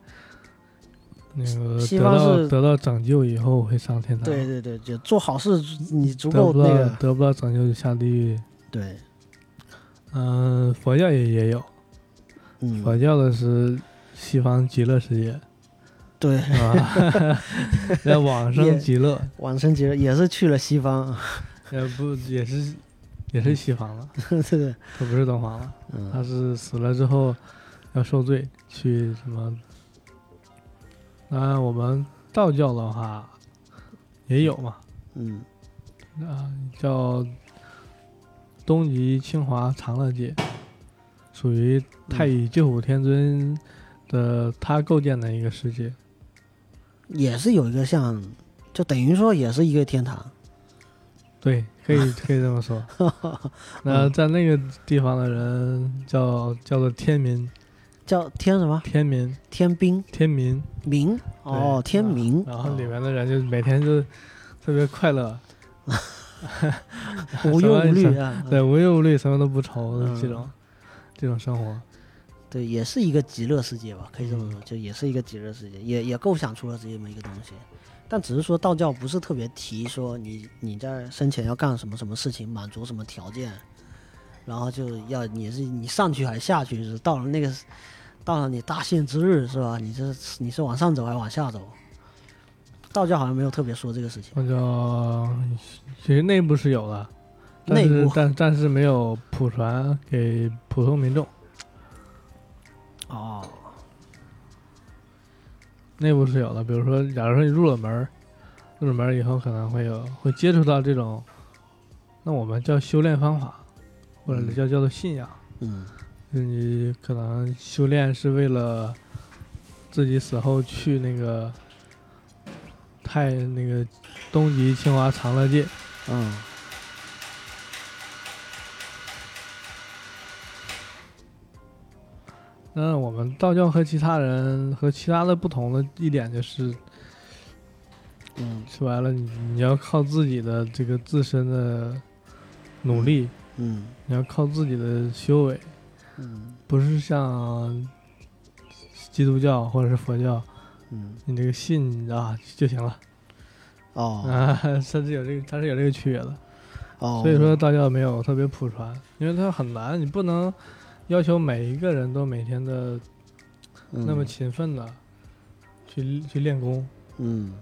S1: 那个
S2: 西
S1: 得到
S2: 方是
S1: 得到拯救以后会上天堂，
S2: 对对对，就做好事，你足
S1: 得不到
S2: 够那个
S1: 得不到拯救就下地狱。
S2: 对，
S1: 嗯、佛教也也有，佛
S2: 嗯，
S1: 教的是西方极乐世界，
S2: 对，
S1: 是吧？在往生极乐，
S2: 往生极乐也是去了西方，
S1: 也不也是也是西方了，[LAUGHS]
S2: 对对，
S1: 他不是东方了，
S2: 嗯
S1: 他是死了之后要受罪，去什么？那我们道教的话也有嘛，
S2: 嗯
S1: 啊，叫东极清华长乐界，属于太乙救苦天尊的他构建的一个世界。
S2: 也是有一个像，就等于说也是一个天堂。
S1: 对，可以可以这么说。[LAUGHS] 那在那个地方的人叫叫做天民，
S2: 叫天什么？
S1: 天民，
S2: 天兵，
S1: 天民，
S2: 民哦，天民。
S1: 然后里面的人就每天就特别快乐，[LAUGHS]
S2: 无忧无虑啊。[LAUGHS]
S1: 对，无忧无虑，什么都不愁这种这种生活。
S2: 对，也是一个极乐世界吧，可以这么
S1: 嗯
S2: 说，就也是一个极乐世界，也也构想出了这么一个东西。但只是说道教不是特别提说你你在生前要干什么什么事情，满足什么条件，然后就要你是你上去还是下去，是到了那个到了你大限之日是吧？你这你是往上走还是往下走？道教好像没有特别说这个事情。
S1: 道教其实内部是有的，但
S2: 内部
S1: 是但但是没有普传给普通民众。
S2: 哦，
S1: 内部是有的，比如说，假如说你入了门，入了门以后可能会有会接触到这种，那我们叫修炼方法，或者
S2: 嗯。
S1: 叫叫做信仰。
S2: 嗯。
S1: 你可能修炼是为了自己死后去那个太那个东极清华长乐界，
S2: 嗯
S1: 那我们道教和其他人和其他的不同的一点就是，
S2: 嗯。
S1: 说白了，你你要靠自己的这个自身的努力，
S2: 嗯。
S1: 你要靠自己的修为，
S2: 嗯。
S1: 不是像基督教或者是佛教，
S2: 嗯。
S1: 你这个信啊就行了
S2: 哦。
S1: 啊，[LAUGHS] 甚至有这个它是有这个区别的。
S2: 哦，
S1: 所以说道教没有特别普传，因为它很难，你不能要求每一个人都每天的那么
S2: 嗯
S1: 勤奋的去去练功。
S2: 嗯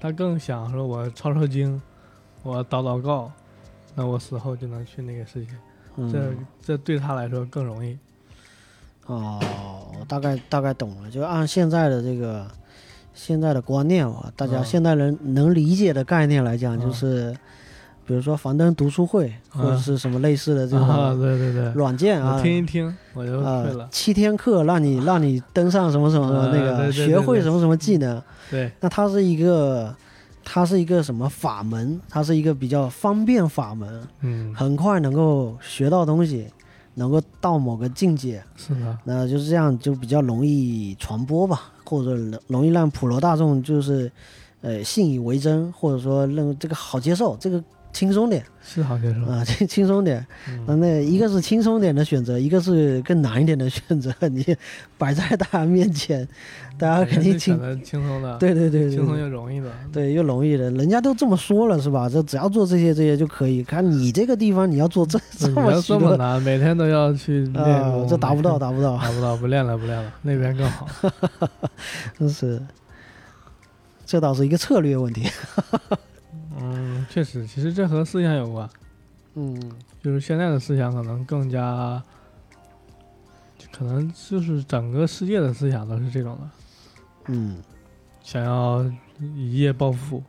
S1: 他更想说，我抄抄经，我祷祷告，那我死后就能去那个世界，
S2: 嗯
S1: 这这对他来说更容易。
S2: 哦，我大概大概懂了，就按现在的这个现在的观念啊，大家
S1: 嗯
S2: 现代人能理解的概念来讲，
S1: 嗯
S2: 就是比如说樊登读书会或者
S1: 嗯
S2: 是什么类似的这
S1: 啊，
S2: 种
S1: 对对对，
S2: 软件啊，
S1: 听一听我就会
S2: 啊
S1: 了，。
S2: 七天课让你让你登上什么什么
S1: 啊
S2: 那个学会什么什么技能，
S1: 对，
S2: 那它是一个它是一个什么法门？它是一个比较方便法门，
S1: 嗯，
S2: 很快能够学到东西，能够到某个境界。
S1: 是的，
S2: 那就是这样，就比较容易传播吧，或者容容易让普罗大众就是，呃，信以为真，或者说认为这个好接受，这个轻松点
S1: 是好学生。
S2: 啊，轻轻松点。[LAUGHS] 那
S1: 嗯
S2: 那一个是轻松点的选择，一个是更难一点的选择，[LAUGHS] 你摆在大家面前，大家肯定轻，
S1: 轻松的，
S2: 对对对对
S1: 轻松又容易的。
S2: 对，又容易的，人家都这么说了是吧？这只要做这些这些就可以。看你这个地方你要做这这么
S1: 这么难，每天都要去练 [LAUGHS]
S2: 啊，，这达不到，达不到，
S1: 达不到，不练了，不练了，那边更好。
S2: 真是，这倒是一个策略问题。
S1: 嗯，确实，其实这和思想有关，
S2: 嗯
S1: 就是现在的思想可能更加，可能就是整个世界的思想都是这种的，
S2: 嗯，
S1: 想要一夜暴富，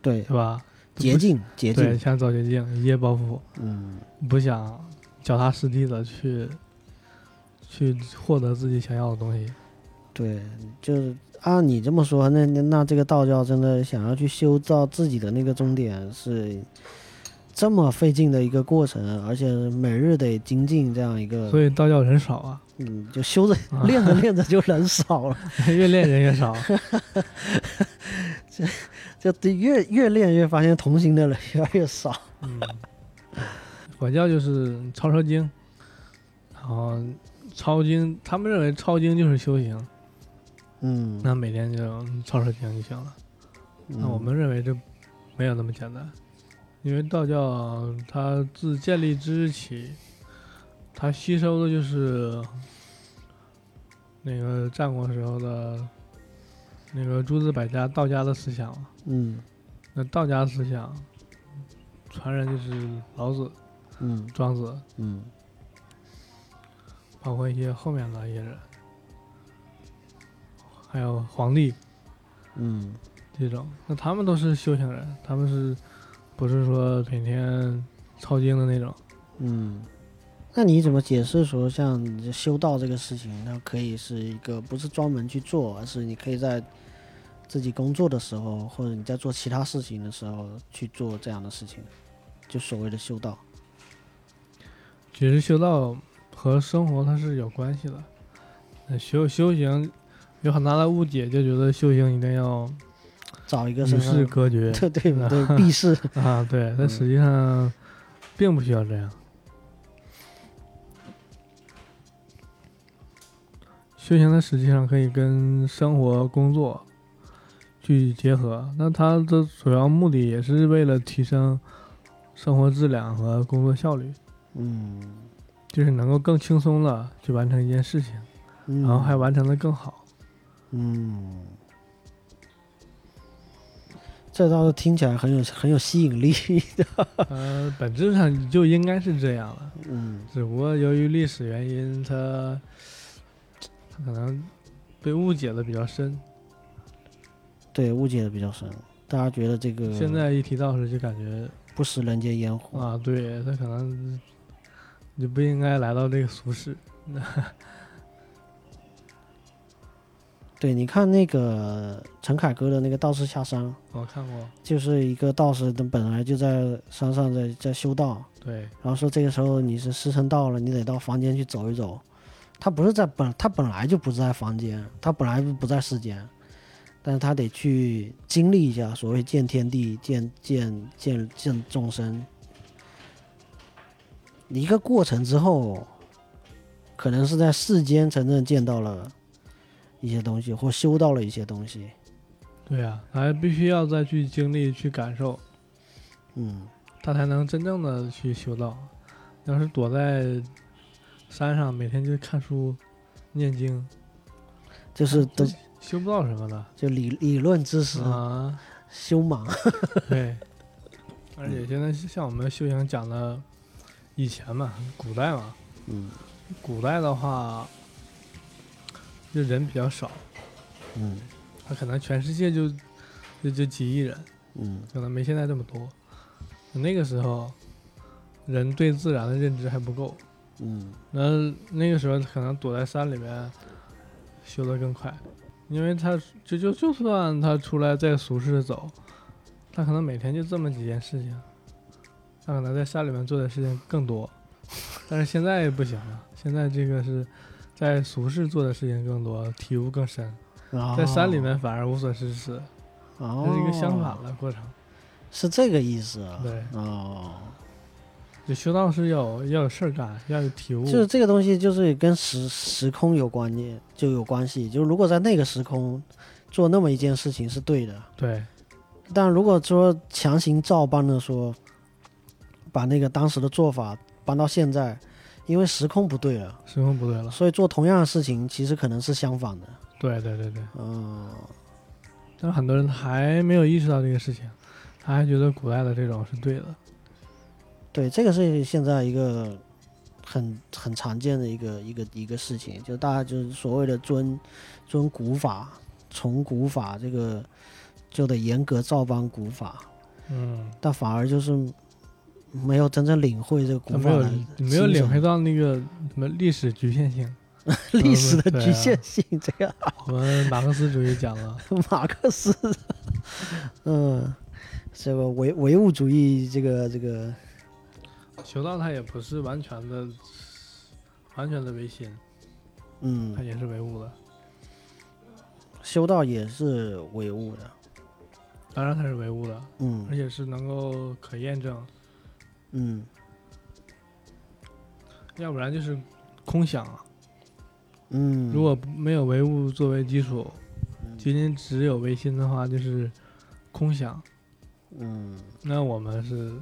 S2: 对，
S1: 是吧？
S2: 捷径捷
S1: 对，想走捷径，一夜暴富，
S2: 嗯
S1: 不想脚踏实地的去去获得自己想要的东西。
S2: 对，就是按你这么说，那那那这个道教真的想要去修造自己的那个终点是这么费劲的一个过程，而且每日得精进这样一个，
S1: 所以道教人少啊，
S2: 嗯，就修着
S1: 啊
S2: 练着练着就人少了，[LAUGHS]
S1: 越练人越少。[LAUGHS]
S2: 就得越越练越发现同行的人越来越少。[LAUGHS]
S1: 嗯，佛教就是抄抄经，然后抄经，他们认为抄经就是修行，
S2: 嗯，
S1: 那每天就抄抄经就行了。那我们认为这没有那么简单，因为道教它自建立之日起，它吸收的就是那个战国时候的那个诸子百家道家的思想。
S2: 嗯。
S1: 那道家思想传人就是老子、
S2: 嗯。
S1: 庄子，
S2: 嗯。
S1: 包括一些后面的一些人，还有皇帝
S2: 嗯
S1: 这种，那他们都是修行人，他们是不是说每天抄经的那种？
S2: 嗯那你怎么解释说像修道这个事情，它可以是一个不是专门去做，而是你可以在自己工作的时候，或者你在做其他事情的时候去做这样的事情，就所谓的修道。
S1: 其实修道和生活它是有关系的。那修修行有很大的误解，就觉得修行一定要
S2: 找一个
S1: 与世隔绝。[LAUGHS]
S2: 对对 [LAUGHS] 对避世，[LAUGHS]
S1: 啊，对，但实际上并不需要这样。修行它实际上可以跟生活、工作去结合，那它的主要目的也是为了提升生活质量和工作效率，
S2: 嗯，
S1: 就是能够更轻松的去完成一件事情，
S2: 嗯。
S1: 然后还完成的更好。
S2: 嗯，这倒是听起来很有很有吸引力的，
S1: 呃，本质上就应该是这样了，
S2: 嗯。
S1: 只不过由于历史原因，它它可能被误解的比较深。
S2: 对，误解的比较深，大家觉得这个
S1: 现在一提到时，就感觉
S2: 不食人间烟火，
S1: 啊，对他可能就不应该来到这个俗世。
S2: 对，你看那个陈凯歌的那个《道士下山》，
S1: 我看过，
S2: 就是一个道士，他本来就在山上在在修道，
S1: 对，
S2: 然后说这个时候你是时辰到了，你得到房间去走一走。他不是在本，他本来就不在房间，他本来就不在世间，但是他得去经历一下所谓见天地、见见见见众生。一个过程之后，可能是在世间真正见到了一些东西，或修到了一些东西。
S1: 对呀、还必须要再去经历、去感受，
S2: 嗯，
S1: 他才能真正的去修道。要是躲在山上，每天就看书、念经，
S2: 就是都
S1: 修不到什么的
S2: 就理理论知识
S1: 啊。
S2: 修盲。[LAUGHS]
S1: 对，而且现在像我们修行讲的，以前嘛，古代嘛，
S2: 嗯
S1: 古代的话，就人比较少，
S2: 嗯
S1: 他可能全世界就就就几亿人，
S2: 嗯
S1: 可能没现在这么多。那个时候，人对自然的认知还不够，
S2: 嗯
S1: 那那个时候可能躲在山里面修得更快，因为他就就就算他出来在俗世走，他可能每天就这么几件事情，他可能在山里面做的事情更多，[LAUGHS] 但是现在不行了，现在这个是在俗世做的事情更多，体悟更深，
S2: 哦
S1: 在山里面反而无所事事，
S2: 哦，
S1: 这是一个相反的过程。
S2: 是这个意思啊。
S1: 对，
S2: 哦，
S1: 就修道是要有要有事儿干，要有体悟。
S2: 就是这个东西，就是跟时时空有关系，就有关系。就是如果在那个时空做那么一件事情是对的，
S1: 对
S2: 但如果说强行照搬的说，把那个当时的做法搬到现在，因为时空不对了，
S1: 时空不对了。
S2: 所以做同样的事情其实可能是相反的。
S1: 对对对对。
S2: 嗯，
S1: 但是很多人还没有意识到这个事情，他还觉得古代的这种是对的。
S2: 对，这个是现在一个很很常见的一个一个一个事情，就大家就是所谓的尊尊古法、从古法，这个就得严格照搬古法，
S1: 嗯，
S2: 但反而就是没有真正领会这个
S1: 没有没有领会到那个什么历史局限性。[LAUGHS]
S2: 历史的局限性，这个 [LAUGHS]
S1: 我们马克思主义讲了，[LAUGHS]
S2: 马克思，嗯，这个唯唯物主义，这个这个，
S1: 修道它也不是完全的完全的唯心，嗯。它
S2: 嗯，
S1: 也是唯物的。
S2: 修道也是唯物的，
S1: 当然它是唯物的，嗯。而
S2: 嗯
S1: 且是能够可验证，
S2: 嗯
S1: 要不然就是空想啊。
S2: 嗯，
S1: 如果没有唯物作为基础，
S2: 嗯
S1: 仅仅只有唯心的话，就是空想。
S2: 嗯
S1: 那我们是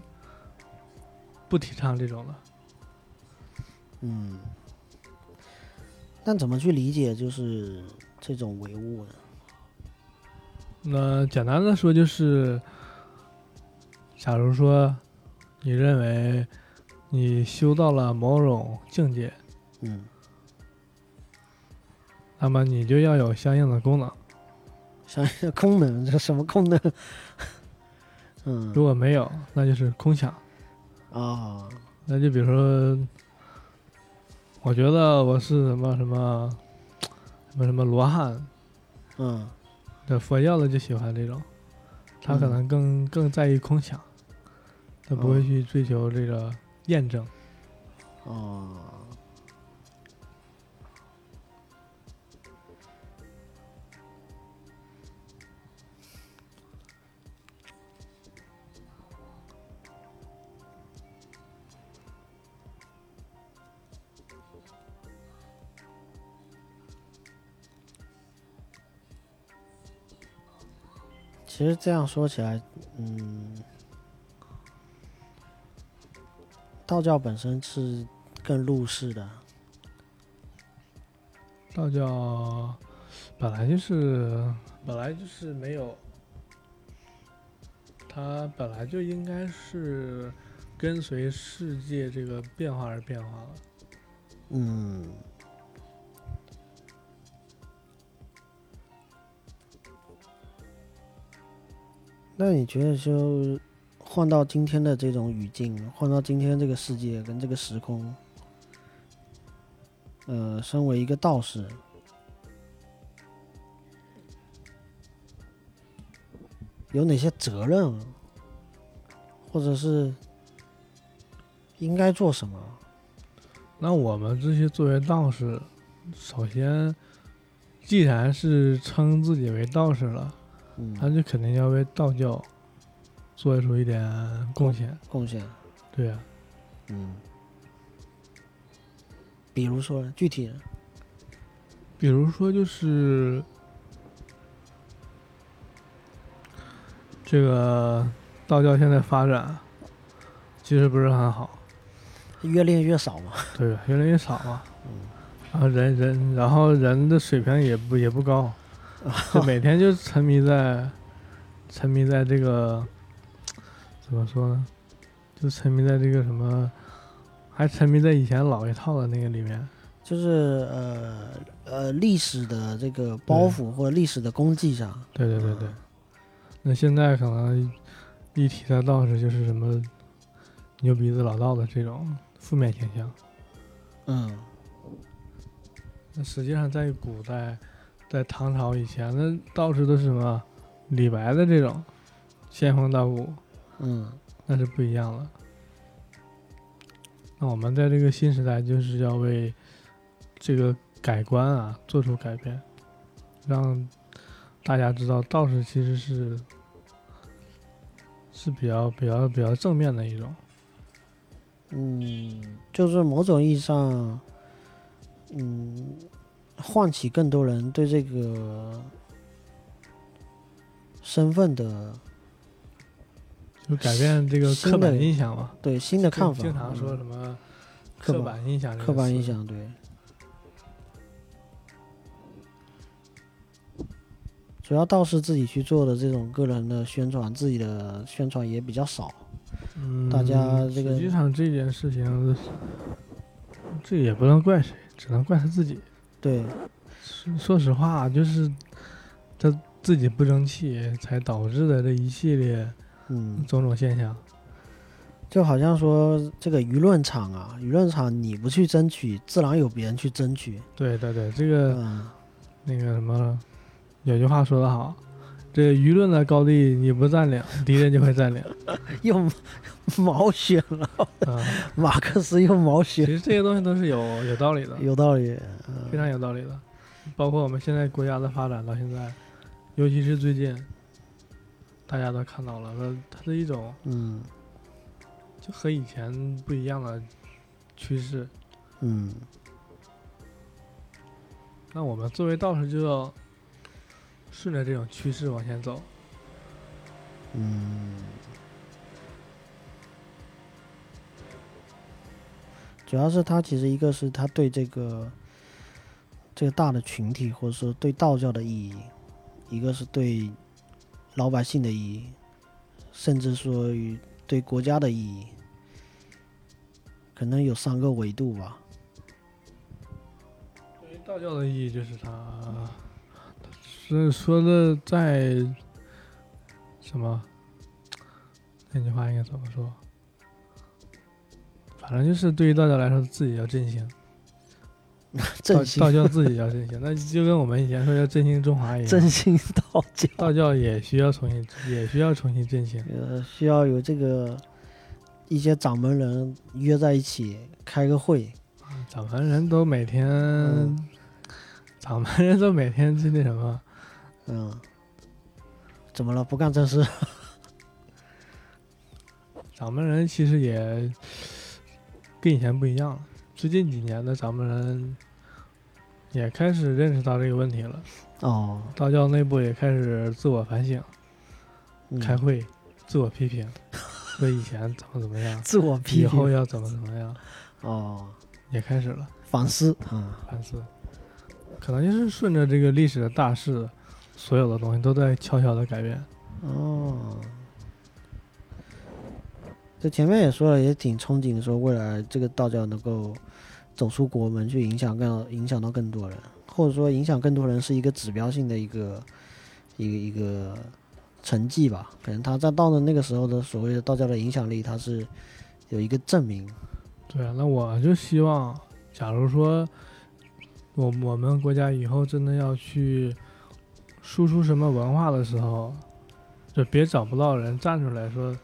S1: 不提倡这种的。
S2: 嗯，但怎么去理解就是这种唯物呢？
S1: 那简单的说就是，假如说你认为你修到了某种境界，
S2: 嗯，
S1: 那么你就要有相应的功能。[LAUGHS]
S2: 相应的功能，这什么功能？嗯
S1: 如果没有，那就是空想。
S2: 啊，
S1: 那就比如说，我觉得我是什么什么什么什么罗汉，
S2: 嗯
S1: 对佛教的就喜欢这种，他可
S2: 嗯
S1: 能更更在意空想，他不会
S2: 哦
S1: 去追求这个验证。
S2: 哦，其实这样说起来，嗯，道教本身是更入世的，
S1: 道教本来就是本来就是没有，它本来就应该是跟随世界这个变化而变化了。
S2: 嗯，那你觉得就换到今天的这种语境，换到今天这个世界跟这个时空，呃，身为一个道士，有哪些责任，或者是应该做什么？
S1: 那我们这些作为道士，首先，既然是称自己为道士了，
S2: 嗯，
S1: 那就肯定要为道教做出一点贡献。
S2: 贡献，
S1: 对呀、
S2: 嗯，比如说具体的，
S1: 比如说就是这个道教现在发展其实不是很好，
S2: 越练越少嘛。
S1: 对，越来越少嘛。
S2: 嗯
S1: 然后人人，然后人的水平也不也不高，就每天就沉迷在沉迷在这个怎么说呢？就沉迷在这个什么，还沉迷在以前老一套的那个里面。
S2: 就是呃呃历史的这个包袱或者历史的功绩上，
S1: 对对对对。那现在可能一提到道士，就是什么牛鼻子老道的这种负面形象。
S2: 嗯
S1: 那实际上在古代，在唐朝以前，那道士都是什么李白的这种仙风道骨，
S2: 嗯
S1: 那是不一样了。那我们在这个新时代，就是要为这个改观啊做出改变，让大家知道道士其实是是比较比较比较正面的一种。
S2: 嗯，就是某种意义上，嗯，唤起更多人对这个身份的
S1: 就改变这个刻板印象嘛，
S2: 对新的看法，
S1: 经常说
S2: 嗯
S1: 什么刻
S2: 刻板
S1: 板印象
S2: 刻板印象，对。主要倒是自己去做的这种个人的宣传，自己的宣传也比较少。
S1: 嗯，
S2: 大家这个
S1: 实际上这件事情，这也不能怪谁，只能怪他自己。
S2: 对，
S1: 说说实话，就是他自己不争气，才导致的这一系列
S2: 嗯，
S1: 种种现象。
S2: 就好像说这个舆论场啊，舆论场你不去争取，自然有别人去争取。
S1: 对对对，这个、
S2: 嗯，
S1: 那个什么，有句话说得好，这舆论的高地你不占领，[LAUGHS] 敌人就会占领。[LAUGHS]
S2: 又毛选了，
S1: 啊、
S2: 马克思又毛选，
S1: 其实这些东西都是有有道理的，
S2: 有道理。
S1: 非常有道理的。包括我们现在国家的发展到现在，尤其是最近，大家都看到了，那它的一种
S2: 嗯
S1: 就和以前不一样的趋势。
S2: 嗯，
S1: 那我们作为道士就要顺着这种趋势往前走。
S2: 嗯，主要是他其实一个是他对这个这个大的群体，或者说对道教的意义，一个是对老百姓的意义，甚至说与对国家的意义，可能有三个维度吧。
S1: 对于道教的意义就是它，是说的在什么？那句话应该怎么说？反正就是对于道教来说，自己要振兴，[LAUGHS]
S2: 振兴
S1: 道教自己要振兴，那就跟我们以前说要振兴中华一样，
S2: 振兴道教，
S1: 道教也需要重新也需要重新振兴。
S2: 呃，需要有这个一些掌门人约在一起开个会，
S1: 掌门人都每天，
S2: 嗯
S1: 掌门人都每天去那什么，
S2: 嗯，怎么了？不干正事？[LAUGHS]
S1: 掌门人其实也跟以前不一样了。最近几年呢，咱们人也开始认识到这个问题了，
S2: 哦，
S1: 道教内部也开始自我反省、
S2: 嗯
S1: 开会、自我批评，说以前怎么怎么样，[LAUGHS]
S2: 自我批
S1: 以后
S2: 评
S1: 要怎么怎么样，
S2: 哦，
S1: 也开始了
S2: 反思啊，
S1: 反思。可能就是顺着这个历史的大势，所有的东西都在悄悄的改变。
S2: 哦。这前面也说了，也挺憧憬说未来这个道教能够走出国门，去影响更影响到更多人，或者说影响更多人是一个指标性的一个一个一个成绩吧。可能他在到了那个时候的所谓的道教的影响力，它是有一个证明。
S1: 对啊，那我就希望，假如说我我们国家以后真的要去输出什么文化的时候，就别找不到人站出来说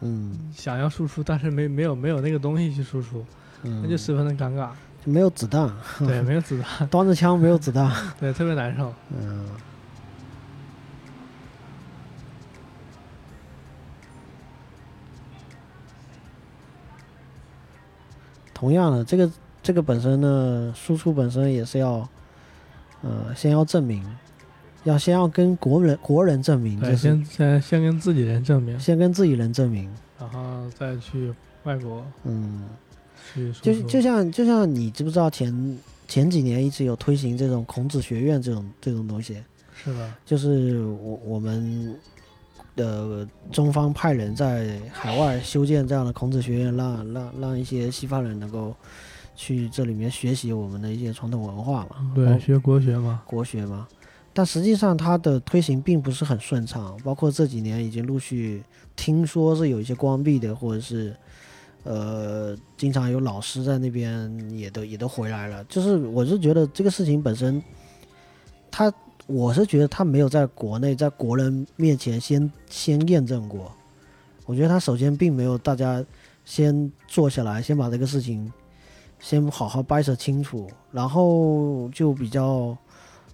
S2: 嗯
S1: 想要输出，但是没没有没有那个东西去输出，那就十分的尴尬。
S2: 就没有子弹，
S1: 对，没有子弹，[LAUGHS]
S2: 端着枪没有子弹。[LAUGHS]
S1: 对，特别难受。
S2: 嗯。同样的，这个这个本身呢，输出本身也是要，呃，先要证明，要先要跟国人国人证明，
S1: 对，
S2: 就是
S1: 先先先跟自己人证明，
S2: 先跟自己人证明。
S1: 然后再去外国
S2: 嗯，
S1: 去输出。
S2: 就就像就像你知不知道前前几年一直有推行这种孔子学院这种这种东西？
S1: 是的，
S2: 就是我我们的中方派人在海外修建这样的孔子学院，让让让一些西方人能够去这里面学习我们的一些传统文化嘛，
S1: 对，学国学嘛，
S2: 国学嘛。但实际上它的推行并不是很顺畅，包括这几年已经陆续听说是有一些关闭的，或者是呃经常有老师在那边也都也都回来了。就是我是觉得这个事情本身，他我是觉得他没有在国内在国人面前先先验证过。我觉得他首先并没有大家先坐下来，先把这个事情先好好掰扯清楚，然后就比较，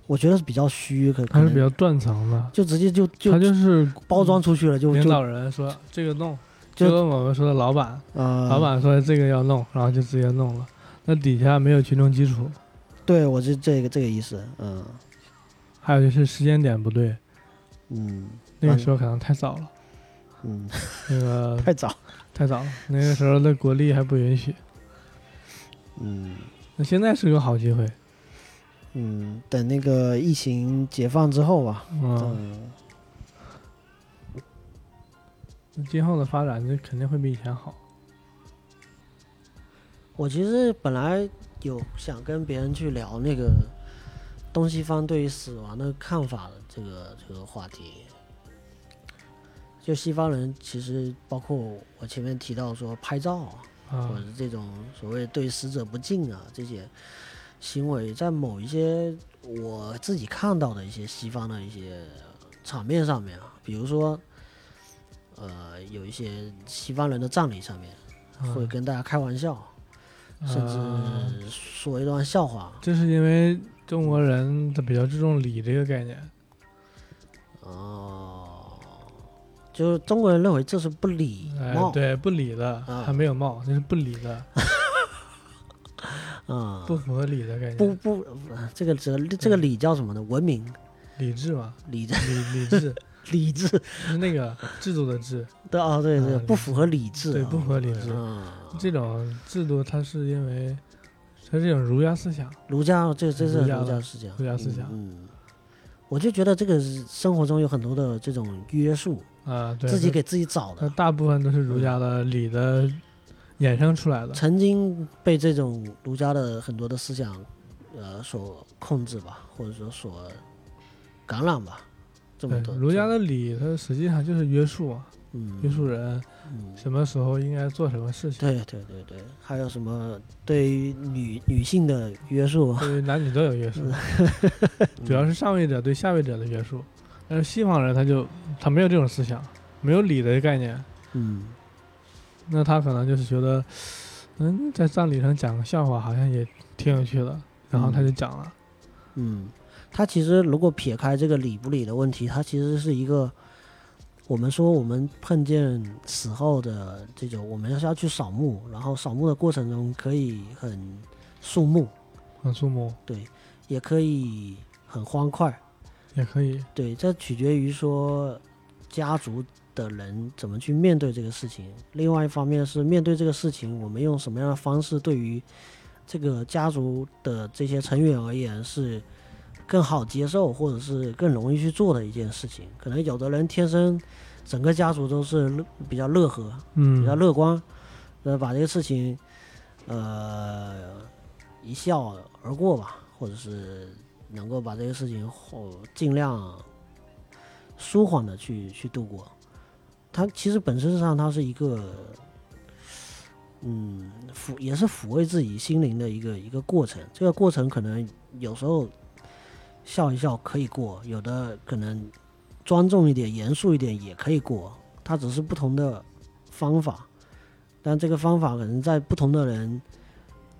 S2: 我觉得是比较虚，可可能
S1: 它是比较断层的，
S2: 就直接就就
S1: 他就是
S2: 包装出去了，就就
S1: 领导人说这个弄，
S2: 就
S1: 就跟我们说的老板，
S2: 嗯，
S1: 老板说这个要弄，然后就直接弄了。那底下没有群众基础，
S2: 对我是这个这个意思，嗯
S1: 还有就是时间点不对，
S2: 嗯
S1: 那个时候可能太早了，
S2: 嗯，
S1: 那个 [LAUGHS]
S2: 太早，
S1: 太早了，那个时候的国力还不允许。
S2: 嗯
S1: 那现在是个好机会，
S2: 嗯，等那个疫情解放之后吧，
S1: 嗯，今后的发展就肯定会比以前好。
S2: 我其实本来有想跟别人去聊那个东西方对于死亡的看法的这个这个话题。就西方人其实包括我前面提到说拍照啊，
S1: 啊
S2: 或者是这种所谓对死者不敬啊这些行为，在某一些我自己看到的一些西方的一些场面上面啊，比如说，呃，有一些西方人的葬礼上面会跟大家开玩笑，甚
S1: 啊
S2: 至说一段笑话。
S1: 这是因为中国人他比较注重礼这个概念，
S2: 哦，就是中国人认为这是不礼
S1: 哎
S2: 貌，，
S1: 对，不礼的，
S2: 啊
S1: 还没有貌，这是不礼的，[LAUGHS]
S2: 啊、
S1: 不符合礼的概念，
S2: 不不，呃这个这个这个礼叫什么呢？文明。
S1: 理智嘛，
S2: 礼
S1: 理理智
S2: 理智。
S1: 是那个制度的制，[LAUGHS]
S2: 对啊，对对，
S1: 啊
S2: 不符合理智啊，
S1: 对不符合理智。
S2: 啊。
S1: 这种制度它是因为它是一种儒家思想，
S2: 儒家这这是
S1: 儒家
S2: 思想，
S1: 儒家思想。
S2: 嗯，嗯。我就觉得这个生活中有很多的这种约束，
S1: 啊，对，
S2: 自己给自己找的。
S1: 它大部分都是儒家的礼的衍生出来的，
S2: 曾经被这种儒家的很多的思想，呃，所控制吧，或者说所感染吧，这么
S1: 对
S2: 多，
S1: 儒家的礼，它实际上就是约束啊，
S2: 嗯，
S1: 约束人
S2: 嗯，
S1: 什么时候应该做什么事情，
S2: 对对对对，还有什么对于女女性的约束？
S1: 对于男女都有约束，主要是上位者对下位者的约束。但是西方人他就他没有这种思想，没有礼的概念，
S2: 嗯
S1: 那他可能就是觉得，嗯，在葬礼上讲个笑话好像也挺有趣的，然后他就讲了。
S2: 嗯，他其实如果撇开这个理不理的问题，它其实是一个，我们说我们碰见死后的这种，我们要是要去扫墓，然后扫墓的过程中可以很肃穆，
S1: 很肃穆，
S2: 对，也可以很欢快，
S1: 也可以，
S2: 对，这取决于说家族的人怎么去面对这个事情。另外一方面是面对这个事情，我们用什么样的方式对于这个家族的这些成员而言是更好接受，或者是更容易去做的一件事情。可能有的人天生整个家族都是乐比较乐呵，
S1: 嗯，
S2: 比较乐观，呃，把这个事情呃一笑而过吧，或者是能够把这个事情后尽量舒缓的去去度过。它其实本身上它是一个，嗯，抚也是抚慰自己心灵的一个一个过程。这个过程可能有时候笑一笑可以过，有的可能庄重一点、严肃一点也可以过。它只是不同的方法，但这个方法可能在不同的人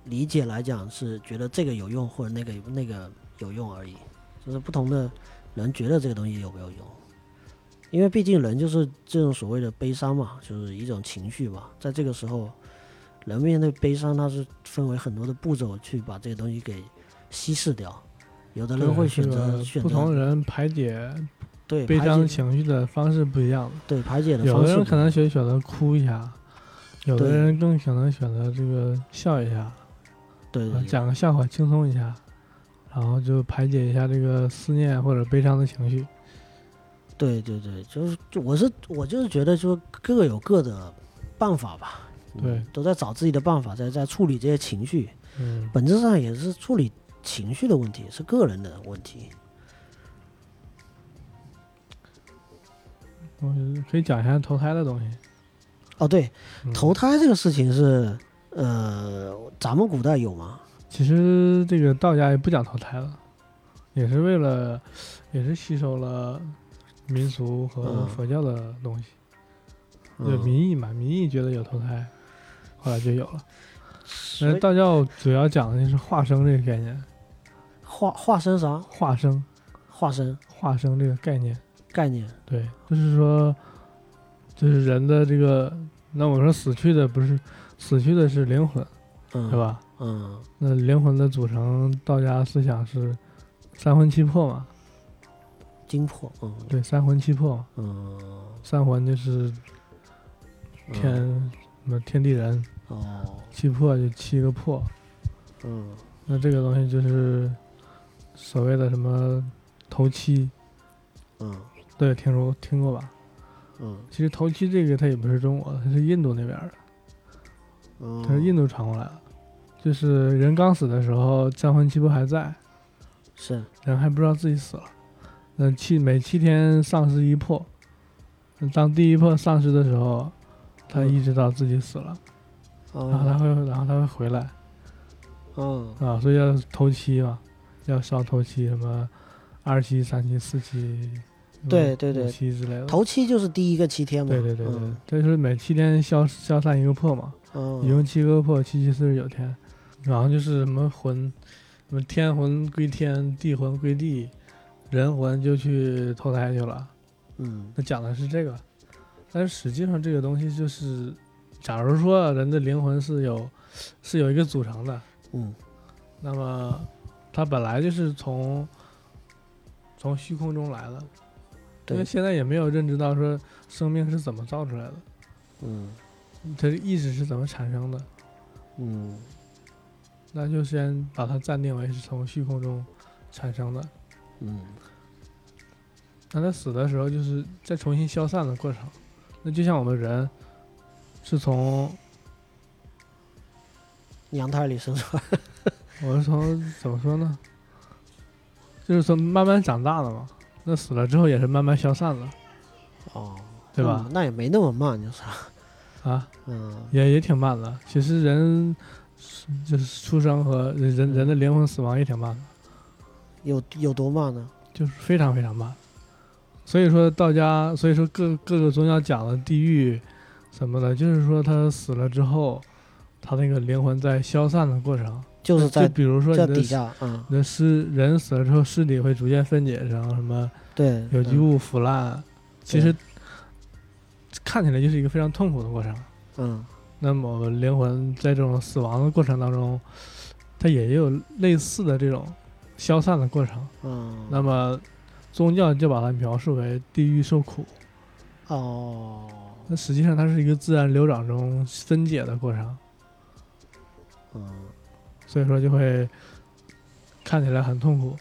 S2: 理解来讲是觉得这个有用或者那个那个有用而已，就是不同的人觉得这个东西有没有用。因为毕竟人就是这种所谓的悲伤嘛，就是一种情绪嘛，在这个时候，人面对悲伤，它是分为很多的步骤去把这个东西给稀释掉。有的人会选择
S1: 不同人排解
S2: 对
S1: 悲伤情绪的方式不一样，
S2: 对排解的
S1: 有
S2: 方式不一样，
S1: 的人可能选选择哭一下，有的人更可能选择这个笑一下，啊
S2: 对
S1: 讲个笑话轻松一下，然后就排解一下这个思念或者悲伤的情绪。
S2: 对对对，就是就我是我就是觉得说各有各的办法吧，嗯
S1: 对
S2: 都在找自己的办法，在在处理这些情绪，
S1: 嗯，
S2: 本质上也是处理情绪的问题，是个人的问题。
S1: 我可以讲一下投胎的东西。
S2: 哦，对，
S1: 嗯
S2: 投胎这个事情是，呃，咱们古代有吗？
S1: 其实这个道家也不讲投胎了，也是为了，也是吸收了民俗和
S2: 嗯
S1: 佛教的东西，就
S2: 嗯，
S1: 民意嘛，民意觉得有投胎，后来就有了。道教主要讲的就是化生这个概念，
S2: 化化身啥？
S1: 化身，
S2: 化身
S1: 化身这个概念，
S2: 概念，
S1: 对，就是说，就是人的这个，那我说死去的不是死去的是灵魂，
S2: 嗯，
S1: 是？吧？
S2: 嗯
S1: 那灵魂的组成，道家思想是三魂七魄嘛？
S2: 精魄，嗯
S1: 对，三魂七魄，
S2: 嗯，
S1: 三魂就是
S2: 嗯
S1: 天什么天地人，
S2: 哦，
S1: 七魄就七个魄。
S2: 嗯
S1: 那这个东西就是所谓的什么头七，
S2: 嗯。
S1: 对，听说听过吧？
S2: 嗯。
S1: 其实头七这个它也不是中国的，它是印度那边的，
S2: 嗯，
S1: 它是印度传过来的。就是人刚死的时候，降魂七魄还在，
S2: 是，
S1: 人还不知道自己死了。那七每七天丧失一魄，当第一魄丧失的时候，他
S2: 嗯
S1: 意识到自己死了，然后他
S2: 哦，
S1: 会，然后他会回来。
S2: 嗯。
S1: 啊，所以要头七嘛，要烧头七，什么二七、三七、四七，
S2: 对对对。
S1: 五七之类的。
S2: 头七就是第一个七天嘛，
S1: 对对对对
S2: 嗯，
S1: 这就是每七天消消散一个魄嘛，
S2: 嗯，
S1: 一共七个魄，七七四十九天，然后就是什么魂，什么天魂归天，地魂归地，人魂就去投胎去了。
S2: 嗯。
S1: 那讲的是这个，但是实际上这个东西就是，假如说人的灵魂是有是有一个组成的，
S2: 嗯。
S1: 那么它本来就是从从虚空中来的，因为，现在也没有认知到说生命是怎么造出来的，
S2: 嗯
S1: 它的意识是怎么产生的，
S2: 嗯。
S1: 那就先把它暂定为是从虚空中产生的。
S2: 嗯。
S1: 那它死的时候就是再重新消散的过程，那就像我们人是从
S2: 娘胎里生出来，
S1: 我是从怎么说呢？就是从慢慢长大了嘛。那死了之后也是慢慢消散了，
S2: 哦，
S1: 对吧
S2: 嗯？那也没那么慢，就是，
S1: 啊，
S2: 嗯
S1: 也也挺慢的。其实人是就是出生和人人人的灵魂死亡也挺慢的，
S2: 有有多慢呢？
S1: 就是非常非常慢。所以说道家，所以说各各个宗教讲的地狱什么的，就是说他死了之后，他那个灵魂在消散的过程，
S2: 就是在
S1: 比如说
S2: 这
S1: 你的
S2: 底下，嗯，
S1: 你的尸人死了之后，尸体会逐渐分解成什么
S2: 对，
S1: 有机
S2: 嗯，
S1: 物腐烂，其实看起来就是一个非常痛苦的过程。
S2: 嗯
S1: 那么灵魂在这种死亡的过程当中，它也有类似的这种消散的过程。
S2: 嗯，
S1: 那么宗教就把它描述为地狱受苦，
S2: 哦，
S1: 那实际上它是一个自然流长中分解的过程，
S2: 嗯，
S1: 所以说就会看起来很痛苦。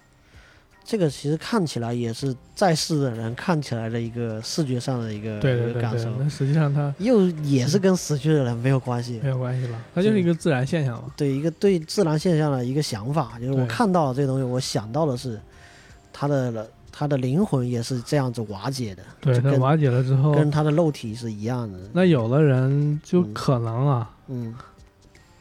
S2: 这个其实看起来也是在世的人看起来的一个视觉上的一个感受，，
S1: 那实际上它
S2: 又也是跟死去的人没有关系
S1: 没。有关系了，它就是一个自然现象嘛。
S2: 对一个对自然现象的一个想法，就是我看到了这个东西，我想到的是他的他的灵魂也是这样子瓦解的，
S1: 对，瓦解了之后，
S2: 跟他的肉体是一样的。
S1: 那有的人就
S2: 嗯
S1: 可能啊，
S2: 嗯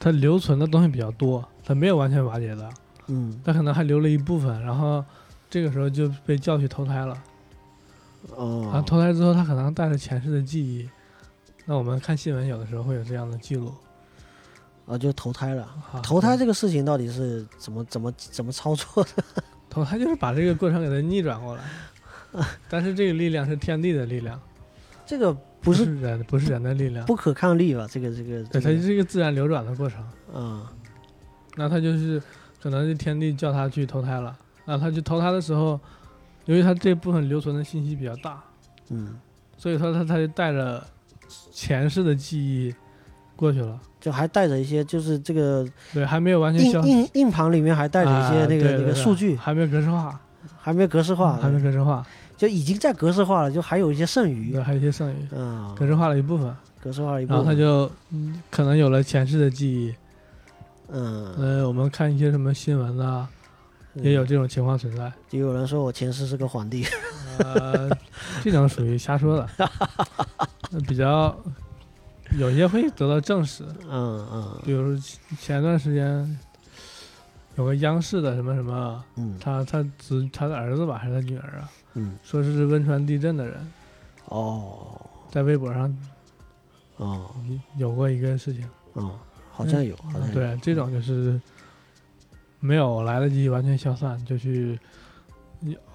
S1: 他留存的东西比较多，它没有完全瓦解的，
S2: 嗯
S1: 它可能还留了一部分，然后这个时候就被叫去投胎了。然后
S2: 哦
S1: 投胎之后，他可能带着前世的记忆。那我们看新闻，有的时候会有这样的记录。
S2: 啊就投胎了。
S1: 啊、
S2: 投胎这个事情到底是怎么怎么怎么操作的？[LAUGHS]
S1: 投胎就是把这个过程给它逆转过来，[LAUGHS] 但是这个力量是天地的力量，
S2: 这个不
S1: 不
S2: 是
S1: 人，不是人的力量。
S2: 不可抗力吧？这个这个
S1: 对，它
S2: 就
S1: 是一个自然流转的过程。
S2: 啊
S1: 那他就是可能是天地叫他去投胎了，那他去投胎的时候，由于他这部分留存的信息比较大，
S2: 嗯，
S1: 所以说他他就带着前世的记忆过去了。
S2: 就还带着一些就是这个
S1: 对，还没有完全
S2: 硬
S1: 消
S2: 硬硬盘里面还带着一些
S1: 啊
S2: 那个那个数据，
S1: 还没有格式化，
S2: 还没有格式化，
S1: 还没格式化，
S2: 就已经在格式化了，就还有一些剩余
S1: 对，。还有一些剩余，
S2: 嗯，
S1: 格式化了一部分，
S2: 格式化了一部分
S1: 然后。他就嗯可能有了前世的记忆。
S2: 嗯，
S1: 呃，我们看一些什么新闻啊，也有这种情况存在。
S2: 就有人说我前世是个皇帝。
S1: 呃，这种属于瞎说的，呃 [LAUGHS] 比较有些会得到证实。
S2: 嗯嗯。
S1: 比如前段时间有个央视的什么什么，
S2: 嗯。
S1: 他他子他的儿子吧还是他女儿啊，
S2: 嗯，
S1: 说是汶川地震的人，
S2: 哦。
S1: 在微博上
S2: 哦。
S1: 有过一个事情。
S2: 哦，好像有，好像有。
S1: 对，这种就是没有来得及完全消散，就去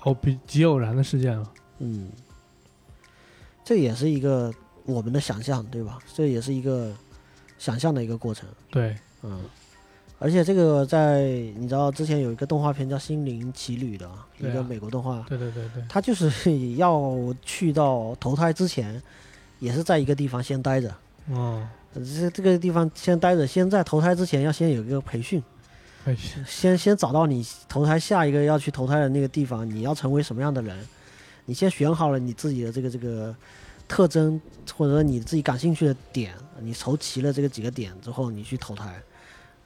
S1: 偶比极偶然的事件嘛。
S2: 嗯，这也是一个我们的想象，对吧？这也是一个想象的一个过程。
S1: 对，
S2: 嗯，而且这个在你知道之前有一个动画片叫《心灵奇旅》的，一个美国动画，
S1: 对对对对，
S2: 他就是要去到投胎之前，也是在一个地方先待着。
S1: 哦，
S2: 这这个地方先待着，先在投胎之前要先有一个培训，
S1: 哎，
S2: 先先找到你投胎下一个要去投胎的那个地方，你要成为什么样的人，你先选好了你自己的这个这个特征，或者说你自己感兴趣的点，你筹齐了这个几个点之后，你去投胎。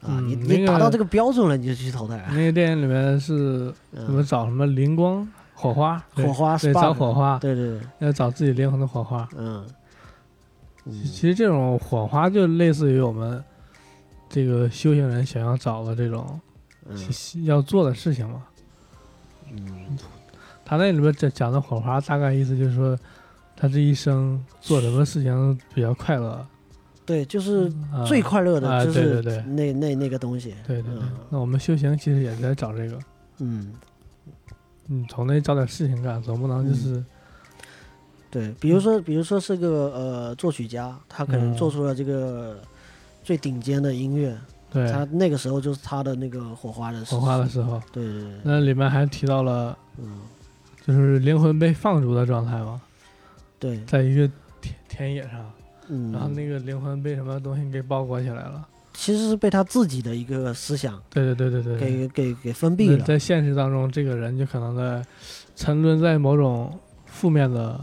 S2: 啊，你你达到这个标准了，你就去投胎。
S1: 那个电影里面是什么
S2: 嗯，
S1: 找什么灵光火花，
S2: 火花
S1: 对
S2: spark
S1: 找火花，
S2: 对对对，
S1: 要找自己灵魂的火花。
S2: 嗯嗯
S1: 其实这种火花就类似于我们这个修行人想要找的这种
S2: 嗯。
S1: 要做的事情嘛。
S2: 嗯。
S1: 他那里边讲讲的火花，大概意思就是说，他这一生做什么事情比较快乐，
S2: 对，就是
S1: 啊。
S2: 最快乐
S1: 啊
S2: 的就是
S1: 对对对。
S2: 那那那个东西。
S1: 对对对。
S2: 嗯。
S1: 那我们修行其实也在找这个，
S2: 嗯，
S1: 你从那找点事情干，总不能就是
S2: 对，比如说，比如说是个呃作曲家，他可能
S1: 嗯。
S2: 做出了这个最顶尖的音乐，
S1: 对。
S2: 他那个时候就是他的那个火花的时
S1: 火花的时候。
S2: 对对对，
S1: 那里面还提到了，
S2: 嗯，
S1: 就是灵魂被放逐的状态嘛，
S2: 对，
S1: 在一个田田野上，
S2: 嗯，
S1: 然后那个灵魂被什么东西给包裹起来了。
S2: 其实是被他自己的一个思想
S1: 对对对对对对。
S2: 给给给封闭了，
S1: 在现实当中，这个人就可能在沉沦在某种负面的，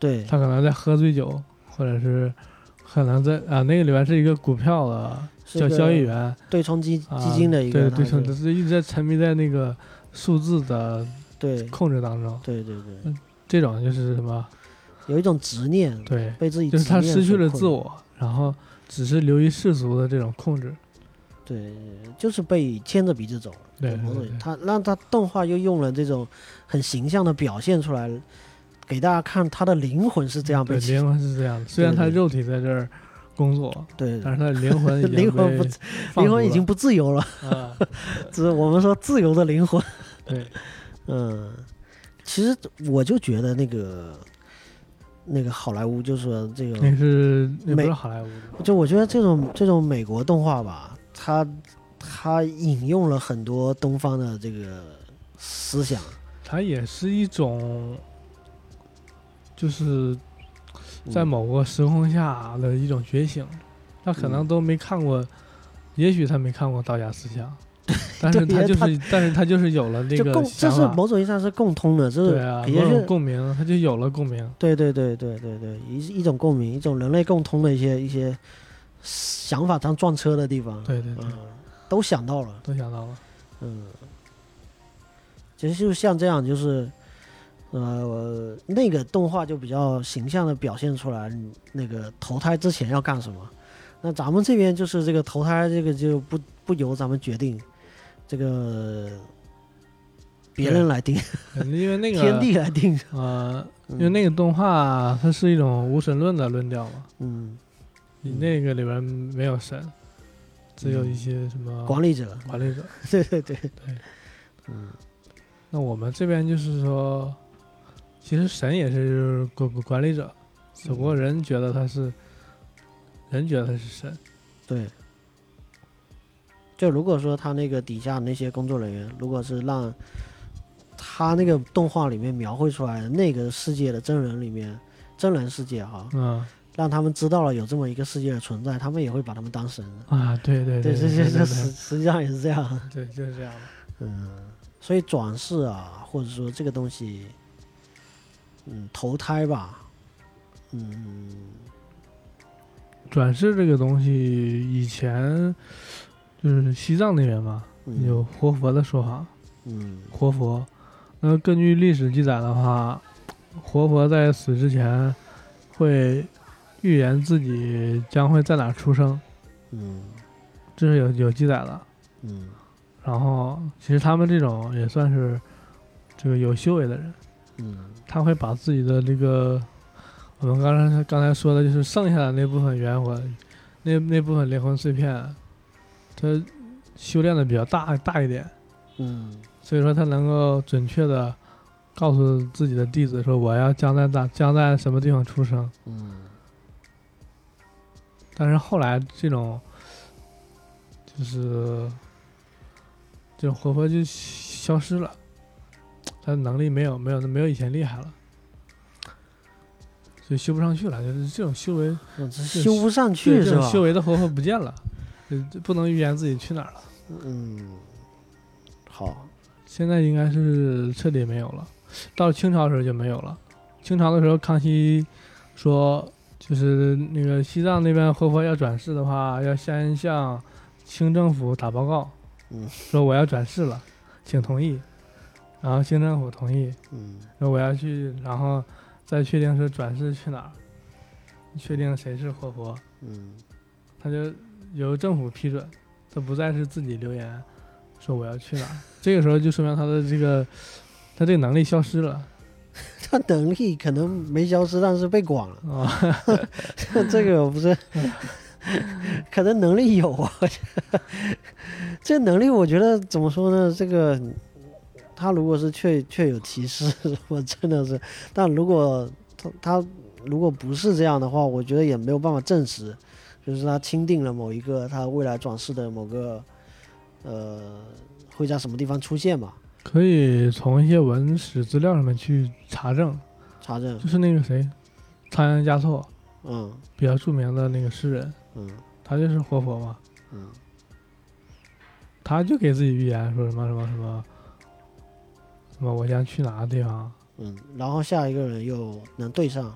S2: 对
S1: 他可能在喝醉酒，或者是可能在啊那个里面是一个股票的叫交易员，
S2: 对冲基
S1: 啊
S2: 基金的一个，
S1: 对对冲，就是一直在沉迷在那个数字的
S2: 对
S1: 控制当中。
S2: 对对对，
S1: 这种就是什么
S2: 有一种执念，
S1: 对，
S2: 被自己
S1: 就是他失去了自我，然后只是流于世俗的这种控制。
S2: 对，就是被牵着鼻子走。
S1: 对
S2: 他让他动画又用了这种很形象的表现出来，给大家看他的灵魂是这样被
S1: 对，灵魂是这样的。虽然他肉体在这儿工作，
S2: 对。
S1: 但是他的灵魂 [LAUGHS]
S2: 灵魂不灵魂已经不自由了，
S1: 啊，[LAUGHS]
S2: 只是我们说自由的灵魂。
S1: 对，[LAUGHS]
S2: 嗯，其实我就觉得那个那个好莱坞，就是说这
S1: 那
S2: 种，
S1: 是那不
S2: 美
S1: 是好莱坞，
S2: 就我觉得这种这种美国动画吧，它它引用了很多东方的这个思想，
S1: 它也是一种，就是在
S2: 嗯
S1: 某个时空下的一种觉醒。他可能
S2: 嗯
S1: 都没看过，也许他没看过道家思想，[LAUGHS] 但是
S2: 他
S1: 他就是，但是他就是有了那个
S2: 共，这，是某种意义上是共通的，这是
S1: 对啊，
S2: 也
S1: 某种
S2: 是
S1: 共鸣，他就有了共鸣。
S2: 对对对对对对，一一种共鸣，一种人类共通的一些一些想法上撞车的地方，
S1: 对对对，
S2: 嗯，都想到了，
S1: 都想到了。
S2: 嗯，其实就像这样，就是呃，那个动画就比较形象的表现出来，那个投胎之前要干什么。那咱们这边就是这个投胎，这个就不不由咱们决定，这个别人来定，
S1: 嗯因为那个 [LAUGHS]
S2: 天地来定。[LAUGHS]
S1: 呃，
S2: 嗯。
S1: 因为那个动画它是一种无神论的论调嘛，
S2: 嗯，
S1: 你那个里边没有神，只有一些什么
S2: 管理者，
S1: 管理者。[LAUGHS]
S2: 对对对，
S1: 对，
S2: 嗯。
S1: 那我们这边就是说，其实神也是管管理者，只不过人觉得他是，人觉得他是神。
S2: 对。就如果说他那个底下那些工作人员，如果是让他那个动画里面描绘出来的那个世界的真人里面，真人世界哈，
S1: 嗯
S2: 让他们知道了有这么一个世界的存在，他们也会把他们当神。
S1: 啊，对对
S2: 对，
S1: 对
S2: 这这这实实际上也是这样。
S1: 对，就是这样。
S2: 嗯，所以转世啊，或者说这个东西，嗯，投胎吧，嗯，
S1: 转世这个东西，以前就是西藏那边嘛，
S2: 嗯。
S1: 有活佛的说法，
S2: 嗯。
S1: 活佛。那根据历史记载的话，活佛在死之前会预言自己将会在哪出生，
S2: 嗯
S1: 这是有有记载的。
S2: 嗯。
S1: 然后，其实他们这种也算是这个有修为的人，
S2: 嗯。
S1: 他会把自己的这个我们刚才刚才说的就是剩下的那部分元魂，那那部分灵魂碎片，他修炼的比较大大一点，
S2: 嗯。
S1: 所以说他能够准确的告诉自己的弟子说我要将在大将在什么地方出生。
S2: 嗯。
S1: 但是后来这种就是这种活佛就消失了，他的能力没有没有没有以前厉害了，所以修不上去了。就是这种修为，
S2: 修不上去是吧？
S1: 这种修为的活佛不见了，就就不能预言自己去哪儿了。
S2: 嗯，好，
S1: 现在应该是彻底没有了，到清朝的时候就没有了。清朝的时候，康熙说，就是那个西藏那边活佛要转世的话，要先向清政府打报告，
S2: 嗯
S1: 说我要转世了，请同意。然后县政府同意，
S2: 嗯
S1: 说我要去，然后再确定是转世去哪儿，确定谁是活佛，
S2: 嗯
S1: 他就由政府批准，他不再是自己留言说我要去哪儿。[LAUGHS] 这个时候就说明他的这个他这个能力消失了 [LAUGHS]
S2: 他能力可能没消失，但是被广了。
S1: 啊。[LAUGHS]
S2: 这个我不是，可能能力有啊。这能力我觉得怎么说呢？这个他如果是确确有提示，[LAUGHS] 我真的是；但如果他他如果不是这样的话，我觉得也没有办法证实，就是他钦定了某一个他未来转世的某个呃会在什么地方出现嘛？
S1: 可以从一些文史资料上面去查证，
S2: 查证，
S1: 就是那个谁，仓央嘉措
S2: 嗯。
S1: 比较著名的那个诗人，
S2: 嗯。
S1: 他就是活佛嘛，
S2: 嗯。
S1: 他就给自己预言说什么什么什么，什么我将去哪个地方，
S2: 嗯，然后下一个人又能对上，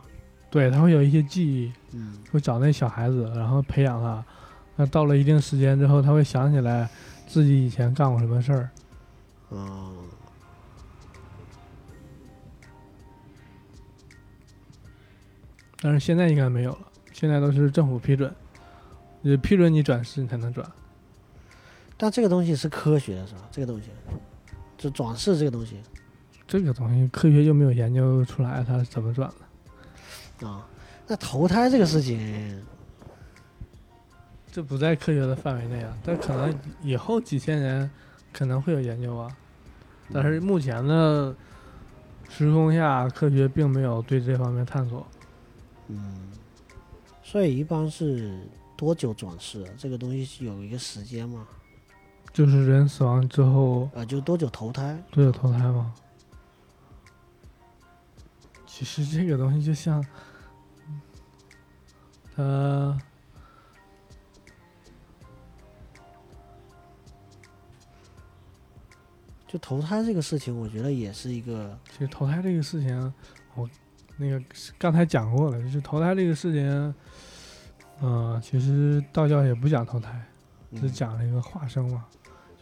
S1: 对他会有一些记忆，
S2: 嗯
S1: 会找那小孩子，然后培养他，那到了一定时间之后，他会想起来自己以前干过什么事儿，
S2: 嗯。
S1: 但是现在应该没有了，现在都是政府批准，呃，批准你转世你才能转。
S2: 但这个东西是科学的，是吧？这个东西，就转世这个东西
S1: 这个东西科学就没有研究出来它是怎么转的，
S2: 啊，那投胎这个事情，
S1: 这不在科学的范围内啊。但可能以后几千年可能会有研究啊，但是目前的时空下，科学并没有对这方面探索。
S2: 嗯，所以一般是多久转世啊？这个东西是有一个时间吗？
S1: 就是人死亡之后
S2: 啊，就多久投胎？
S1: 多久投胎吗？其实这个东西就像，呃，
S2: 就投胎这个事情，我觉得也是一个，
S1: 其实投胎这个事情，我那个刚才讲过了，就是投胎这个事情，嗯、其实道教也不讲投胎，只
S2: 嗯
S1: 讲了一个化生嘛，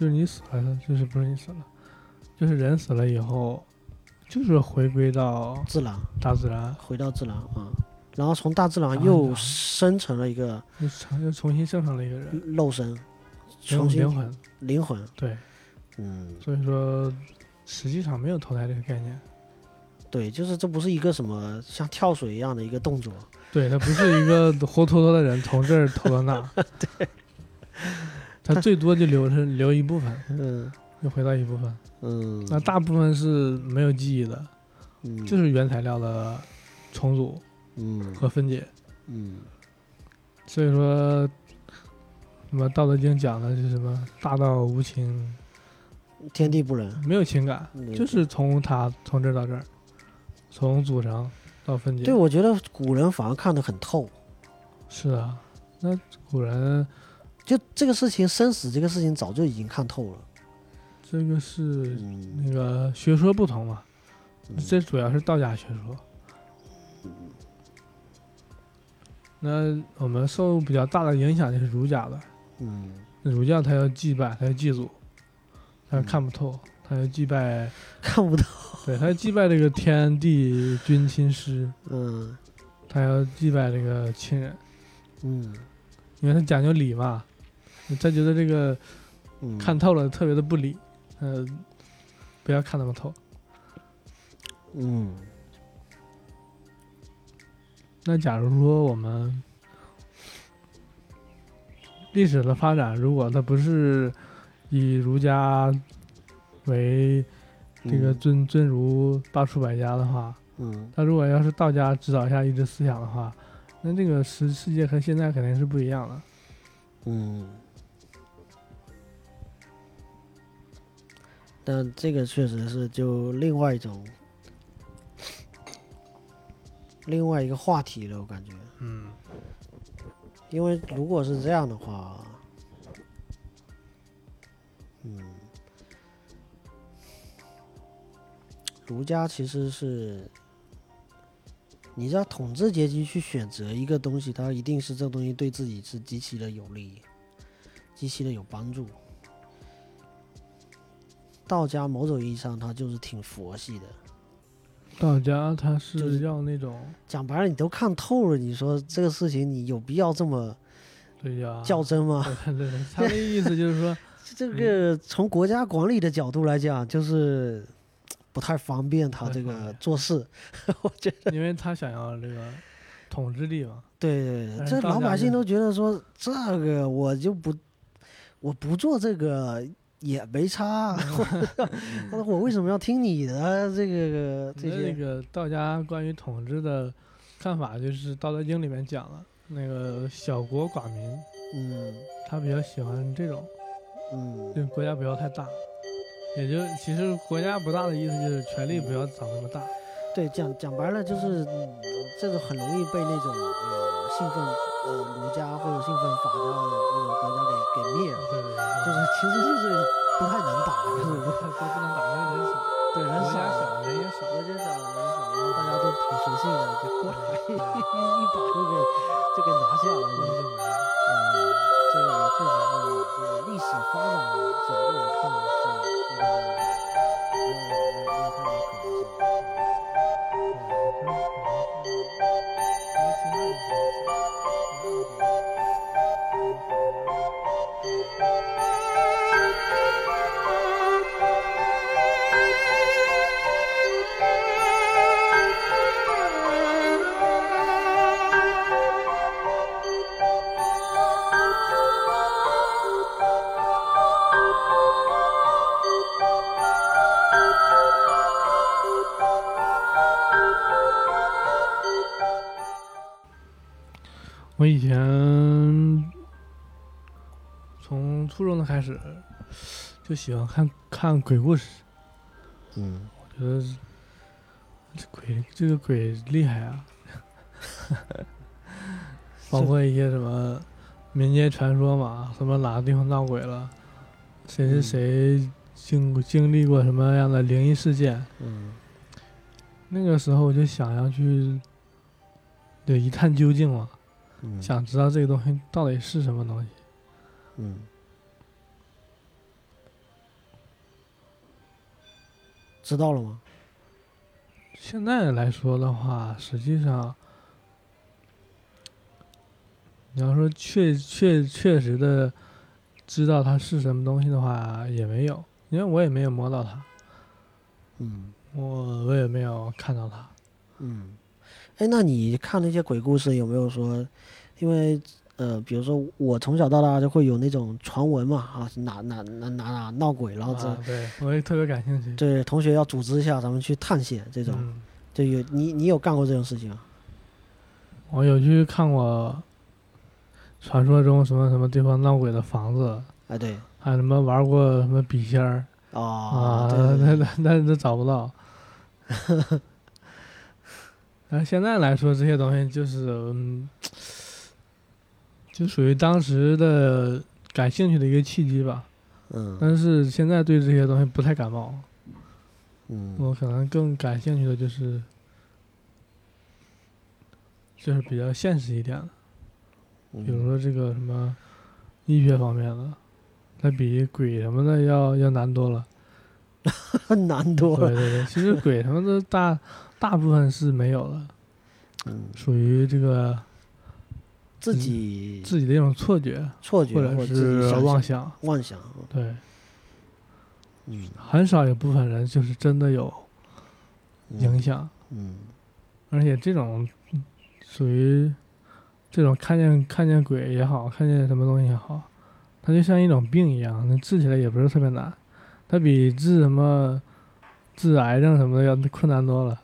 S1: 就是你死了，就是不是你死了，就是人死了以后，就是回归到
S2: 自然，
S1: 大自然，
S2: 回到自然啊，然后从大自然
S1: 啊
S2: 又
S1: 啊
S2: 生成了一个
S1: 又重又重新生成了一个人，
S2: 肉身，
S1: 灵
S2: 重新
S1: 灵魂，
S2: 灵魂，
S1: 对，
S2: 嗯，
S1: 所以说实际上没有投胎这个概念，
S2: 对，就是这不是一个什么像跳水一样的一个动作，
S1: 对，它不是一个活脱脱的人从这儿投到那儿，[LAUGHS] 对，他最多就留是留一部分，
S2: 嗯
S1: 又回到一部分，
S2: 嗯，
S1: 那大部分是没有记忆的，
S2: 嗯
S1: 就是原材料的重组
S2: 嗯
S1: 和分解。
S2: 嗯
S1: 所以说，什么《道德经》讲的是什么“大道无情，
S2: 天地不仁，
S1: 没有情感”，
S2: 嗯
S1: 就是从它从这儿到这儿，从组成到分解。
S2: 对，我觉得古人反而看得很透，
S1: 是啊，那古人
S2: 就这个事情生死这个事情早就已经看透了，
S1: 这个是
S2: 嗯，
S1: 那个学说不同嘛，
S2: 嗯。
S1: 这主要是道家学说。那我们受比较大的影响就是儒家的，
S2: 嗯。
S1: 儒家他要祭拜，他要祭祖，他
S2: 嗯。
S1: 看不透，他要祭拜，[LAUGHS]
S2: 看不透，
S1: 对他要祭拜这个天地君亲师，[LAUGHS]
S2: 嗯。
S1: 他要祭拜这个亲人，
S2: 嗯。
S1: 因为他讲究礼嘛，他觉得这个
S2: 嗯，
S1: 看透了特别的不理，呃，不要看那么透。
S2: 嗯
S1: 那假如说我们历史的发展，如果它不是以儒家为这个
S2: 嗯
S1: 尊尊儒罢黜百家的话，
S2: 嗯
S1: 那如果要是道家指导下一直思想的话，那这个世世界和现在肯定是不一样的。
S2: 嗯，但这个确实是就另外一种。另外一个话题了，我感觉，
S1: 嗯，
S2: 因为如果是这样的话，嗯，儒家其实是，你知道统治阶级去选择一个东西，它一定是这东西对自己是极其的有利，极其的有帮助。道家某种意义上，它就是挺佛系的。
S1: 道家
S2: 他是
S1: 是要那种
S2: 讲白了，你都看透了，你说这个事情，你有必要这么
S1: 对呀，
S2: 较真吗？
S1: 对对对，他的意思就是说，[LAUGHS]
S2: 这个从国家管理的角度来讲，就是不太方便他这个
S1: 做事。[LAUGHS] 我
S2: 觉得。
S1: 因为他想要这个统治力嘛，
S2: 对对对，这老百姓都觉得说这个我就不我不做这个也没差，我 [LAUGHS] [LAUGHS] 我为什么要听你的这个这
S1: 些那？个道家关于统治的看法，就是《道德经》里面讲了，那个小国寡民，
S2: 嗯
S1: 他比较喜欢这种，
S2: 嗯
S1: 就国家不要太大。也就其实国家不大的意思就是权力不要长那么大。
S2: 对，讲讲白了就是，嗯这个很容易被那种呃兴奋呃儒家或者兴奋法家的这种国家给给灭了，
S1: 对
S2: 就是其实就是不太能打，就是
S1: 都不能打，因为人少，
S2: 对人少
S1: 人也少。
S2: 人也少，人也少，然后大家都挺随性的，就过来一一把就给就给拿下了，就是嗯，这个也确实是这个历史发展的角度来看是这个没有没有没有太大可能。
S1: 我 Thank you. 以前从初中的开始就喜欢看看鬼故事，
S2: 嗯，
S1: 我觉得这鬼这个鬼厉害啊，[LAUGHS] 包括一些什么民间传说嘛，什么哪个地方闹鬼了，谁是
S2: 嗯。
S1: 谁经经历过什么样的灵异事件，
S2: 嗯。
S1: 那个时候我就想要去对一探究竟嘛，
S2: 嗯，
S1: 想知道这个东西到底是什么东西。
S2: 嗯，知道了吗？
S1: 现在来说的话，实际上，你要说确确确实的知道它是什么东西的话，也没有，因为我也没有摸到它，
S2: 嗯
S1: 我我也没有看到它。
S2: 嗯，哎，那你看那些鬼故事有没有说，因为呃，比如说我从小到大就会有那种传闻嘛，啊，哪哪哪哪哪闹鬼，然后这、
S1: 啊，对我也特别感兴趣。
S2: 对同学要组织一下，咱们去探险这种，
S1: 嗯，
S2: 就有你你有干过这种事情啊？
S1: 我有去看过传说中什么什么地方闹鬼的房子，
S2: 哎，对，
S1: 还有什么玩过什么笔仙儿
S2: 哦，
S1: 啊，
S2: 对对对
S1: 那那那都找不到。[LAUGHS] 但现在来说，这些东西就是，嗯，就属于当时的感兴趣的一个契机吧。
S2: 嗯
S1: 但是现在对这些东西不太感冒，
S2: 嗯
S1: 我可能更感兴趣的就是，就是比较现实一点的，
S2: 嗯，
S1: 比如说这个什么医学方面的，它比鬼什么的要要难多了。[LAUGHS]
S2: 难多了，
S1: 对对对，其实鬼什么的大大部分是没有了，
S2: 嗯，
S1: 属于这个
S2: 自己
S1: 自己的一种错觉
S2: 错觉
S1: 或者是妄想。
S2: 妄想，
S1: 对，
S2: 嗯，
S1: 很少有部分人就是真的有
S2: 嗯。
S1: 影响，
S2: 嗯。
S1: 而且这种嗯属于这种看见看见鬼也好，看见什么东西也好，它就像一种病一样，那治起来也不是特别难，它比治什么治癌症什么的要困难多了。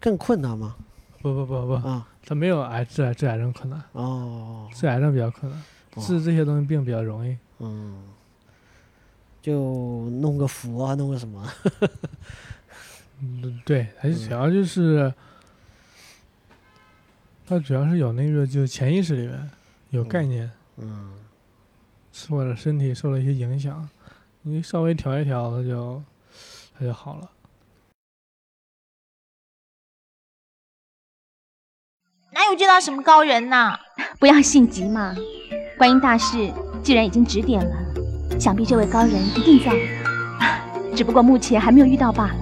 S2: 更困难吗？
S1: 不不不不，
S2: 啊，
S1: 它没有癌治癌治癌症困难，
S2: 哦，
S1: 治癌症比较困难，
S2: 哦
S1: 治这些东西病比较容易。
S2: 嗯，就弄个符啊，弄个什么，
S1: 嗯，对，它
S2: 嗯。
S1: 主要就是，它主要是有那个就是潜意识里面有概念，
S2: 嗯。
S1: 是或者身体受了一些影响，你稍微调一调，它就它就好了。
S3: 哪有见到什么高人呐？[LAUGHS]
S4: 不要性急嘛。观音大士既然已经指点了，想必这位高人一定在，[LAUGHS] 只不过目前还没有遇到罢了。